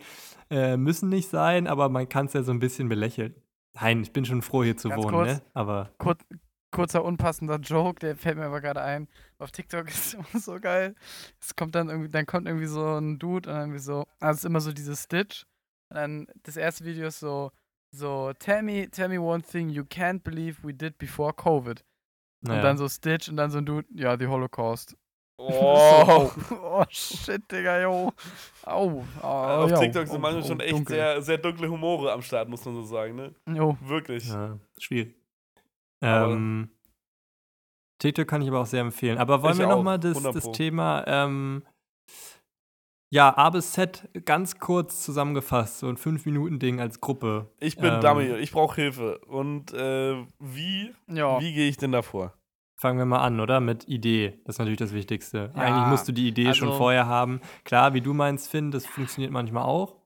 äh, müssen nicht sein, aber man kann es ja so ein bisschen belächeln. Nein, ich bin schon froh, hier zu Ganz wohnen, kurz, ne? Aber. Kur kurzer unpassender Joke, der fällt mir aber gerade ein. Auf TikTok <laughs> ist es immer so geil. Es kommt dann irgendwie, dann kommt irgendwie so ein Dude und dann irgendwie so, also es ist immer so dieses Stitch. Und dann das erste Video ist so, so, tell me, tell me one thing you can't believe we did before COVID. Naja. Und dann so Stitch und dann so ein Dude, ja, die Holocaust. Oh. <laughs> oh, shit, Digga, yo. Au. Oh, Auf yo. TikTok sind oh, manchmal oh, schon echt sehr, sehr dunkle Humore am Start, muss man so sagen, ne? Jo. Wirklich. Ja, schwierig. Ähm, TikTok kann ich aber auch sehr empfehlen. Aber wollen wir nochmal das, das Thema, ähm, ja, A bis Z ganz kurz zusammengefasst, so ein 5-Minuten-Ding als Gruppe. Ich bin ähm, Dummy, ich brauche Hilfe. Und äh, wie, ja. wie gehe ich denn davor? Fangen wir mal an, oder? Mit Idee. Das ist natürlich das Wichtigste. Ja, Eigentlich musst du die Idee also, schon vorher haben. Klar, wie du meinst, Finn, das funktioniert manchmal auch.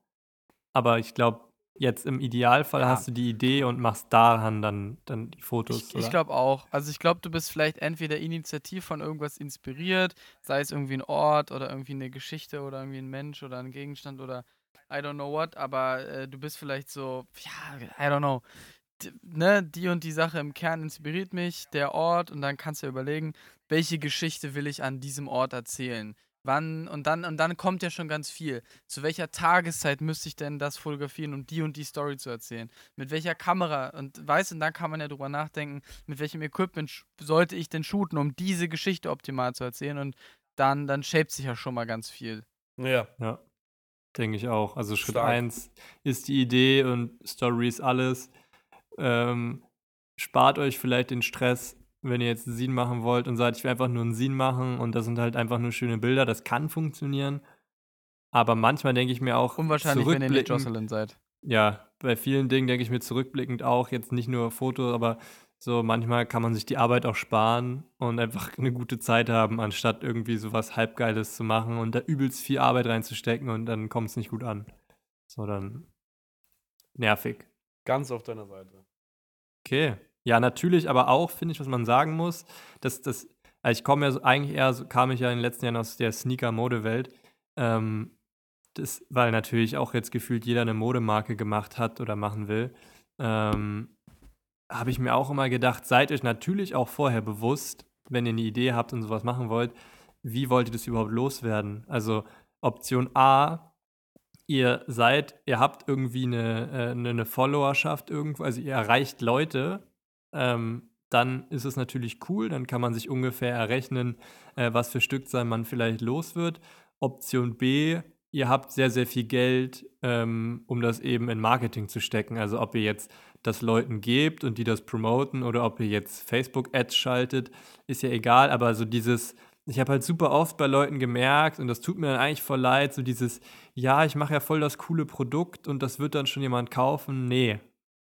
Aber ich glaube, jetzt im Idealfall ja. hast du die Idee und machst daran dann, dann die Fotos. Ich, ich glaube auch. Also ich glaube, du bist vielleicht entweder initiativ von irgendwas inspiriert, sei es irgendwie ein Ort oder irgendwie eine Geschichte oder irgendwie ein Mensch oder ein Gegenstand oder I don't know what, aber äh, du bist vielleicht so, ja, I don't know ne, die und die Sache im Kern inspiriert mich, der Ort, und dann kannst du überlegen, welche Geschichte will ich an diesem Ort erzählen. Wann, und dann, und dann kommt ja schon ganz viel. Zu welcher Tageszeit müsste ich denn das fotografieren, um die und die Story zu erzählen? Mit welcher Kamera? Und weißt du, dann kann man ja drüber nachdenken, mit welchem Equipment sollte ich denn shooten, um diese Geschichte optimal zu erzählen? Und dann, dann shaped sich ja schon mal ganz viel. Ja. Ja. Denke ich auch. Also Schritt 1 ist die Idee und Story ist alles. Ähm, spart euch vielleicht den Stress, wenn ihr jetzt einen Scene machen wollt und sagt, ich will einfach nur einen Scene machen und das sind halt einfach nur schöne Bilder. Das kann funktionieren. Aber manchmal denke ich mir auch. Unwahrscheinlich, wenn ihr nicht Jocelyn seid. Ja, bei vielen Dingen denke ich mir zurückblickend auch, jetzt nicht nur Fotos, aber so manchmal kann man sich die Arbeit auch sparen und einfach eine gute Zeit haben, anstatt irgendwie sowas Halbgeiles zu machen und da übelst viel Arbeit reinzustecken und dann kommt es nicht gut an. So, dann nervig. Ganz auf deiner Seite. Okay. Ja, natürlich, aber auch, finde ich, was man sagen muss, dass das, also ich komme ja so, eigentlich eher, so, kam ich ja in den letzten Jahren aus der Sneaker-Mode-Welt. Ähm, das, weil natürlich auch jetzt gefühlt jeder eine Modemarke gemacht hat oder machen will. Ähm, habe ich mir auch immer gedacht, seid euch natürlich auch vorher bewusst, wenn ihr eine Idee habt und sowas machen wollt, wie wollt ihr das überhaupt loswerden? Also Option A ihr seid, ihr habt irgendwie eine, äh, eine, eine Followerschaft irgendwo, also ihr erreicht Leute, ähm, dann ist es natürlich cool, dann kann man sich ungefähr errechnen, äh, was für Stückzahl man vielleicht los wird. Option B, ihr habt sehr, sehr viel Geld, ähm, um das eben in Marketing zu stecken. Also ob ihr jetzt das Leuten gebt und die das promoten oder ob ihr jetzt Facebook-Ads schaltet, ist ja egal, aber so dieses ich habe halt super oft bei Leuten gemerkt, und das tut mir dann eigentlich voll leid, so dieses, ja, ich mache ja voll das coole Produkt und das wird dann schon jemand kaufen. Nee,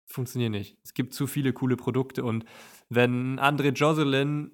funktioniert nicht. Es gibt zu viele coole Produkte und wenn André Jocelyn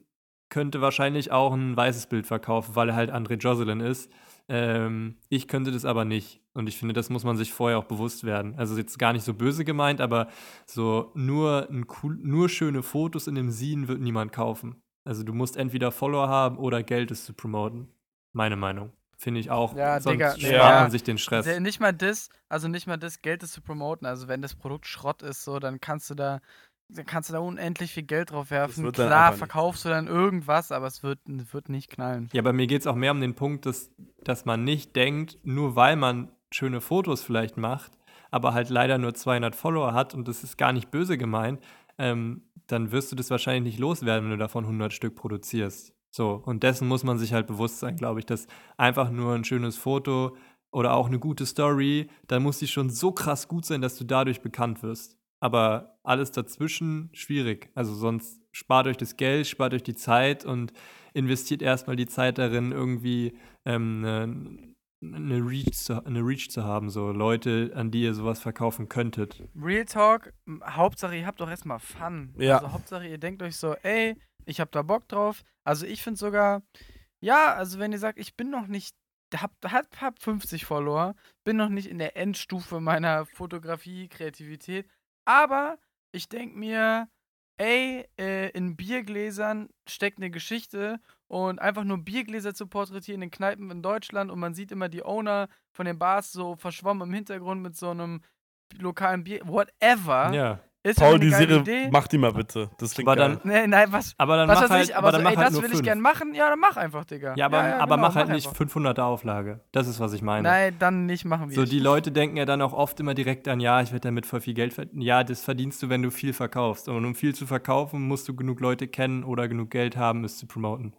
könnte wahrscheinlich auch ein weißes Bild verkaufen, weil er halt André Jocelyn ist. Ähm, ich könnte das aber nicht. Und ich finde, das muss man sich vorher auch bewusst werden. Also jetzt gar nicht so böse gemeint, aber so nur, ein cool, nur schöne Fotos in dem Scene wird niemand kaufen. Also du musst entweder Follower haben oder Geld, es zu promoten. Meine Meinung. Finde ich auch. Ja, Sonst Digga, spart ja. man sich den Stress. Nicht mal das, also nicht mal das Geld ist zu promoten. Also wenn das Produkt Schrott ist, so, dann kannst du da, dann kannst du da unendlich viel Geld drauf werfen. Klar, verkaufst du dann irgendwas, aber es wird, wird nicht knallen. Ja, bei mir geht es auch mehr um den Punkt, dass, dass man nicht denkt, nur weil man schöne Fotos vielleicht macht, aber halt leider nur 200 Follower hat und das ist gar nicht böse gemeint, ähm, dann wirst du das wahrscheinlich nicht loswerden, wenn du davon 100 Stück produzierst. So, und dessen muss man sich halt bewusst sein, glaube ich, dass einfach nur ein schönes Foto oder auch eine gute Story, dann muss die schon so krass gut sein, dass du dadurch bekannt wirst. Aber alles dazwischen schwierig. Also sonst spart euch das Geld, spart euch die Zeit und investiert erstmal die Zeit darin, irgendwie ähm, eine, eine, Reach zu, eine Reach zu haben, so Leute, an die ihr sowas verkaufen könntet. Real Talk, Hauptsache ihr habt doch erstmal Fun. Ja. Also Hauptsache ihr denkt euch so, ey, ich hab da Bock drauf. Also ich finde sogar, ja, also wenn ihr sagt, ich bin noch nicht, hab, hab, hab 50 Follower, bin noch nicht in der Endstufe meiner Fotografie, Kreativität, aber ich denke mir, ey, äh, in Biergläsern steckt eine Geschichte und einfach nur Biergläser zu porträtieren in Kneipen in Deutschland und man sieht immer die Owner von den Bars so verschwommen im Hintergrund mit so einem lokalen Bier, whatever. Ja. Ist Paul, die Serie, Idee. mach die mal bitte. Das klingt Aber geil. dann- Nee, nein, was, Aber dann was mach halt, ich, aber, aber dann so, mach ey, halt das will ich fünf. gern machen. Ja, dann mach einfach, Digga. Ja, aber, aber genau, mach halt mach nicht einfach. 500 Auflage. Das ist, was ich meine. Nein, dann nicht machen wir. So, die Leute denken ja dann auch oft immer direkt an, ja, ich werde damit voll viel Geld verdienen. Ja, das verdienst du, wenn du viel verkaufst. Und um viel zu verkaufen, musst du genug Leute kennen oder genug Geld haben, es zu promoten.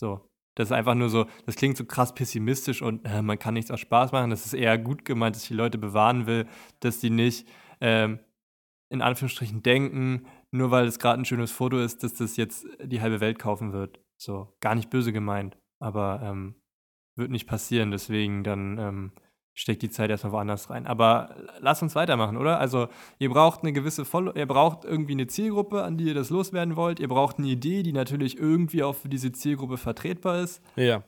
So. Das ist einfach nur so, das klingt so krass pessimistisch und äh, man kann nichts aus Spaß machen. Das ist eher gut gemeint, dass ich die Leute bewahren will, dass die nicht ähm, in Anführungsstrichen denken, nur weil es gerade ein schönes Foto ist, dass das jetzt die halbe Welt kaufen wird. So, gar nicht böse gemeint, aber ähm, wird nicht passieren. Deswegen dann ähm, steckt die Zeit erstmal woanders rein. Aber lass uns weitermachen, oder? Also, ihr braucht eine gewisse Follow ihr braucht irgendwie eine Zielgruppe, an die ihr das loswerden wollt. Ihr braucht eine Idee, die natürlich irgendwie auch für diese Zielgruppe vertretbar ist. Ja.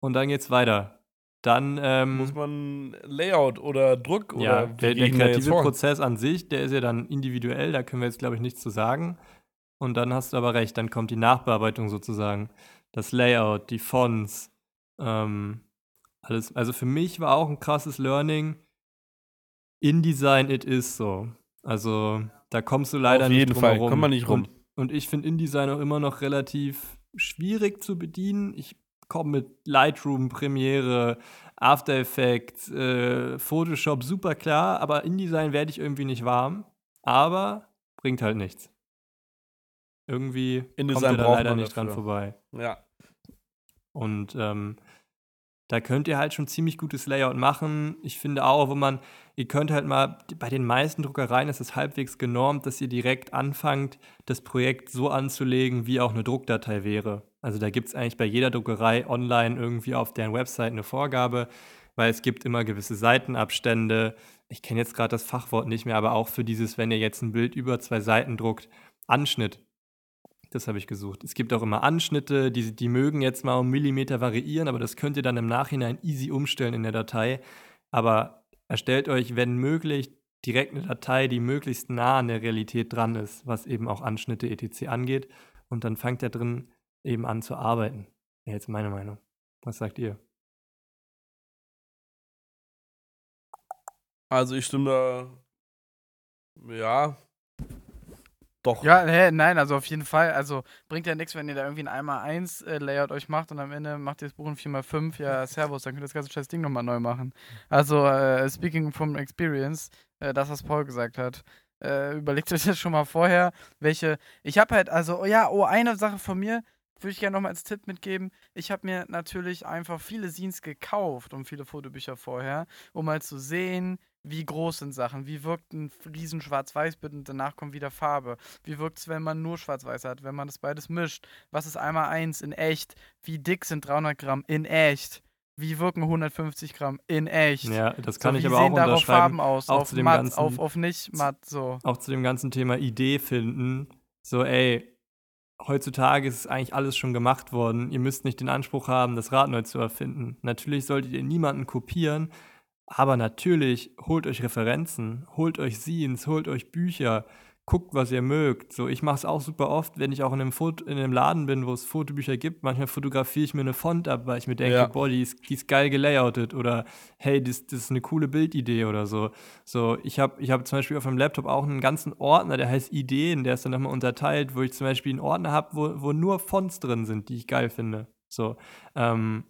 Und dann geht's weiter. Dann ähm, Muss man Layout oder Druck ja, oder der, der kreative? Prozess an sich, der ist ja dann individuell, da können wir jetzt, glaube ich, nichts zu sagen. Und dann hast du aber recht, dann kommt die Nachbearbeitung sozusagen. Das Layout, die Fonts, ähm, alles. Also für mich war auch ein krasses Learning. InDesign, it is so. Also da kommst du leider Auf nicht jeden drum Fall, herum. kommt man nicht rum. Und, und ich finde InDesign auch immer noch relativ schwierig zu bedienen. Ich komme mit Lightroom, Premiere, After Effects, äh, Photoshop super klar, aber InDesign werde ich irgendwie nicht warm. Aber bringt halt nichts. Irgendwie kommt InDesign ihr da leider nicht dran vorbei. Ja. Und ähm, da könnt ihr halt schon ziemlich gutes Layout machen. Ich finde auch, wo man, ihr könnt halt mal, bei den meisten Druckereien ist es halbwegs genormt, dass ihr direkt anfangt, das Projekt so anzulegen, wie auch eine Druckdatei wäre. Also da gibt es eigentlich bei jeder Druckerei online irgendwie auf deren Website eine Vorgabe, weil es gibt immer gewisse Seitenabstände. Ich kenne jetzt gerade das Fachwort nicht mehr, aber auch für dieses, wenn ihr jetzt ein Bild über zwei Seiten druckt, Anschnitt. Das habe ich gesucht. Es gibt auch immer Anschnitte, die, die mögen jetzt mal um Millimeter variieren, aber das könnt ihr dann im Nachhinein easy umstellen in der Datei. Aber erstellt euch, wenn möglich, direkt eine Datei, die möglichst nah an der Realität dran ist, was eben auch Anschnitte etc. angeht. Und dann fangt ihr drin eben an zu arbeiten. Ja, jetzt meine Meinung. Was sagt ihr? Also ich stimme da. Ja. Doch. Ja, nee, nein, also auf jeden Fall. Also bringt ja nichts, wenn ihr da irgendwie ein 1x1 äh, Layout euch macht und am Ende macht ihr das Buch in 4x5. Ja, <laughs> Servus, dann könnt ihr das ganze scheiß Ding nochmal neu machen. Also, äh, speaking from experience, äh, das, was Paul gesagt hat. Äh, überlegt euch das schon mal vorher, welche. Ich habe halt, also, oh ja, oh, eine Sache von mir würde ich gerne nochmal als Tipp mitgeben. Ich habe mir natürlich einfach viele Scenes gekauft und viele Fotobücher vorher, um mal zu sehen, wie groß sind Sachen, wie wirkt ein riesen Schwarz-Weiß-Bild und danach kommt wieder Farbe. Wie wirkt es, wenn man nur Schwarz-Weiß hat, wenn man das beides mischt? Was ist einmal eins in echt? Wie dick sind 300 Gramm in echt? Wie wirken 150 Gramm in echt? Ja, das so, kann wie ich aber sehen auch darauf unterschreiben. Farben aus? auch auf zu dem matt, ganzen- auf, auf nicht matt, so. auch zu dem ganzen Thema Idee finden. So, ey, heutzutage ist eigentlich alles schon gemacht worden. Ihr müsst nicht den Anspruch haben, das Rad neu zu erfinden. Natürlich solltet ihr niemanden kopieren, aber natürlich holt euch Referenzen, holt euch Scenes, holt euch Bücher, guckt, was ihr mögt. So, ich mache es auch super oft, wenn ich auch in einem, Foto, in einem Laden bin, wo es Fotobücher gibt. Manchmal fotografiere ich mir eine Font ab, weil ich mir denke, ja. boah, die ist, die ist geil gelayoutet oder hey, das, das ist eine coole Bildidee oder so. So, ich habe ich hab zum Beispiel auf meinem Laptop auch einen ganzen Ordner, der heißt Ideen, der ist dann nochmal unterteilt, wo ich zum Beispiel einen Ordner habe, wo, wo nur Fonts drin sind, die ich geil finde. So, ähm,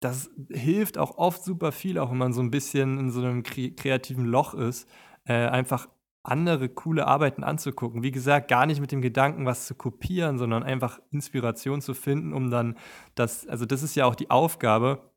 das hilft auch oft super viel, auch wenn man so ein bisschen in so einem kreativen Loch ist, äh, einfach andere coole Arbeiten anzugucken. Wie gesagt, gar nicht mit dem Gedanken, was zu kopieren, sondern einfach Inspiration zu finden, um dann das, also das ist ja auch die Aufgabe.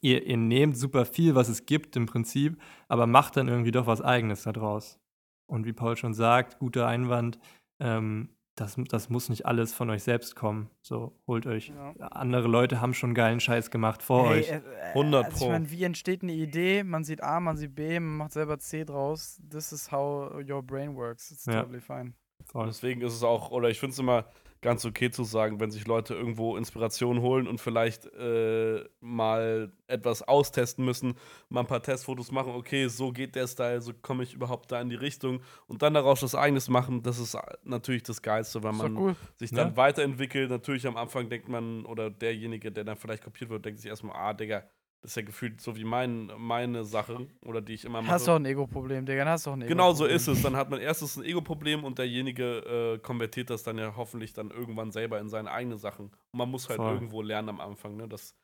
Ihr, ihr nehmt super viel, was es gibt im Prinzip, aber macht dann irgendwie doch was Eigenes daraus. Und wie Paul schon sagt, guter Einwand, ähm, das, das muss nicht alles von euch selbst kommen. So, holt euch. Ja. Andere Leute haben schon geilen Scheiß gemacht vor hey, euch. 100 äh, also Ich meine, wie entsteht eine Idee? Man sieht A, man sieht B, man macht selber C draus. This is how your brain works. It's ja. totally fine. Deswegen ist es auch, oder ich finde es immer, ganz okay zu sagen, wenn sich Leute irgendwo Inspiration holen und vielleicht äh, mal etwas austesten müssen, mal ein paar Testfotos machen, okay, so geht der Style, so komme ich überhaupt da in die Richtung und dann daraus das eigenes machen, das ist natürlich das Geilste, weil man cool. sich dann ja. weiterentwickelt. Natürlich am Anfang denkt man, oder derjenige, der dann vielleicht kopiert wird, denkt sich erstmal, ah, Digga, das ist ja gefühlt so wie mein, meine Sache oder die ich immer mache. Hast du auch ein Ego-Problem, Digga, hast du auch ein Ego-Problem. Genau so ist es. Dann hat man erstens ein Ego-Problem und derjenige äh, konvertiert das dann ja hoffentlich dann irgendwann selber in seine eigenen Sachen. Und man muss halt Voll. irgendwo lernen am Anfang, ne? Das,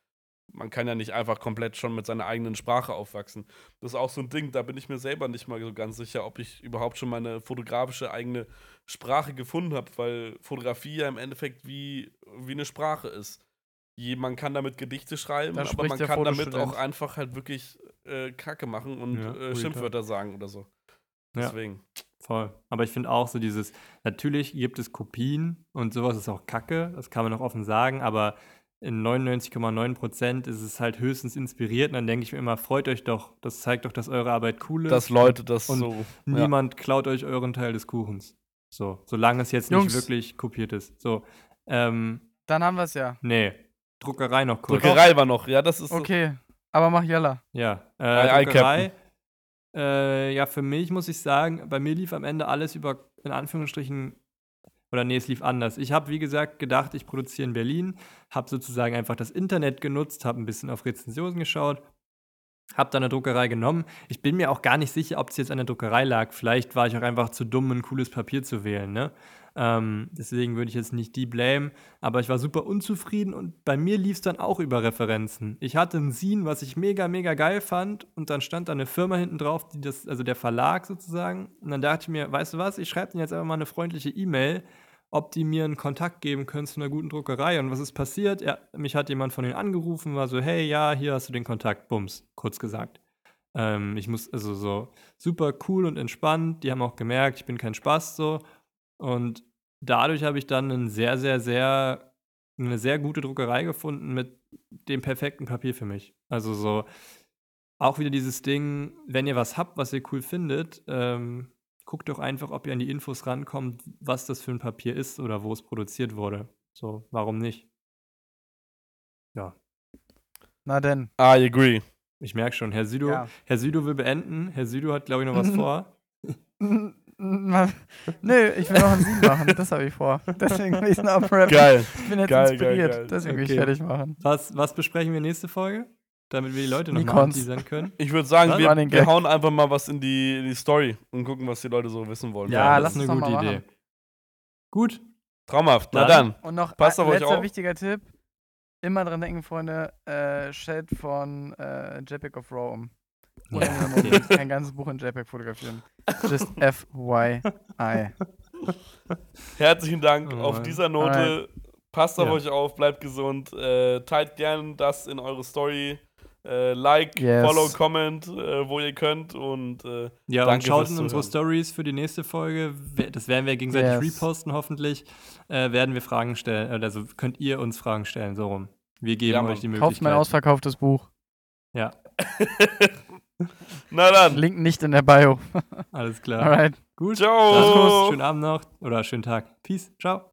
man kann ja nicht einfach komplett schon mit seiner eigenen Sprache aufwachsen. Das ist auch so ein Ding, da bin ich mir selber nicht mal so ganz sicher, ob ich überhaupt schon meine fotografische eigene Sprache gefunden habe, weil Fotografie ja im Endeffekt wie, wie eine Sprache ist man kann damit Gedichte schreiben, aber man kann damit auch einfach halt wirklich äh, Kacke machen und ja, äh, Schimpfwörter sagen oder so. Deswegen. Ja, voll. Aber ich finde auch so dieses, natürlich gibt es Kopien und sowas ist auch Kacke, das kann man auch offen sagen, aber in 99,9 Prozent ist es halt höchstens inspiriert und dann denke ich mir immer, freut euch doch, das zeigt doch, dass eure Arbeit cool ist. Dass Leute das und so. Niemand ja. klaut euch euren Teil des Kuchens. So, solange es jetzt Jungs. nicht wirklich kopiert ist. So, ähm, Dann haben wir es ja. Nee, Druckerei noch kurz. Druckerei war noch, ja, das ist. Okay, so. aber mach Jalla. Ja, äh, Druckerei. Äh, ja, für mich muss ich sagen, bei mir lief am Ende alles über, in Anführungsstrichen, oder nee, es lief anders. Ich habe, wie gesagt, gedacht, ich produziere in Berlin, habe sozusagen einfach das Internet genutzt, habe ein bisschen auf Rezensionen geschaut, habe dann eine Druckerei genommen. Ich bin mir auch gar nicht sicher, ob es jetzt an der Druckerei lag. Vielleicht war ich auch einfach zu dumm, ein cooles Papier zu wählen. Ne? Ähm, deswegen würde ich jetzt nicht die blame, aber ich war super unzufrieden und bei mir lief es dann auch über Referenzen. Ich hatte ein Scene, was ich mega, mega geil fand und dann stand da eine Firma hinten drauf, die das, also der Verlag sozusagen. Und dann dachte ich mir, weißt du was, ich schreibe denen jetzt einfach mal eine freundliche E-Mail, ob die mir einen Kontakt geben können zu einer guten Druckerei. Und was ist passiert? Ja, mich hat jemand von denen angerufen, war so, hey, ja, hier hast du den Kontakt, bums, kurz gesagt. Ähm, ich muss, also so super cool und entspannt. Die haben auch gemerkt, ich bin kein Spaß so. Und dadurch habe ich dann einen sehr, sehr, sehr, eine sehr gute Druckerei gefunden mit dem perfekten Papier für mich. Also so auch wieder dieses Ding, wenn ihr was habt, was ihr cool findet, ähm, guckt doch einfach, ob ihr an die Infos rankommt, was das für ein Papier ist oder wo es produziert wurde. So, warum nicht? Ja. Na denn. I agree. Ich merke schon, Herr Südo, ja. Herr Südo will beenden. Herr Südo hat, glaube ich, noch was <laughs> vor. <laughs> Nö, ich will noch einen Sieg machen. Das habe ich vor. Deswegen will ich es abrappen. Geil. Ich bin jetzt geil, inspiriert. Geil, geil. Deswegen okay. will ich fertig machen. Was, was besprechen wir nächste Folge? Damit wir die Leute noch mal teasern können. Ich würde sagen, wir, wir hauen einfach mal was in die, in die Story und gucken, was die Leute so wissen wollen. Ja, ja das ist eine gute Idee. Machen. Gut. Traumhaft. Na dann. Und noch Passt ein letzter wichtiger Tipp. Immer dran denken, Freunde, äh, Chat von äh, JPEG of um. Oder ja. kein ganzes Buch in JPEG fotografieren. Just <laughs> FYI. Herzlichen Dank. Oh, auf dieser Note, Alright. passt auf ja. euch auf, bleibt gesund. Äh, teilt gern das in eure Story. Äh, like, yes. follow, comment, äh, wo ihr könnt und äh, ja und schaut in unsere Stories für die nächste Folge. Das werden wir gegenseitig yes. reposten hoffentlich. Äh, werden wir Fragen stellen, also könnt ihr uns Fragen stellen, so rum. Wir geben ja, euch die Möglichkeit. Kauft mein ausverkauftes Buch. Ja. <laughs> Na dann. Link nicht in der Bio. Alles klar. Alright. Gut. Ciao. Schönen Abend noch oder schönen Tag. Peace. Ciao.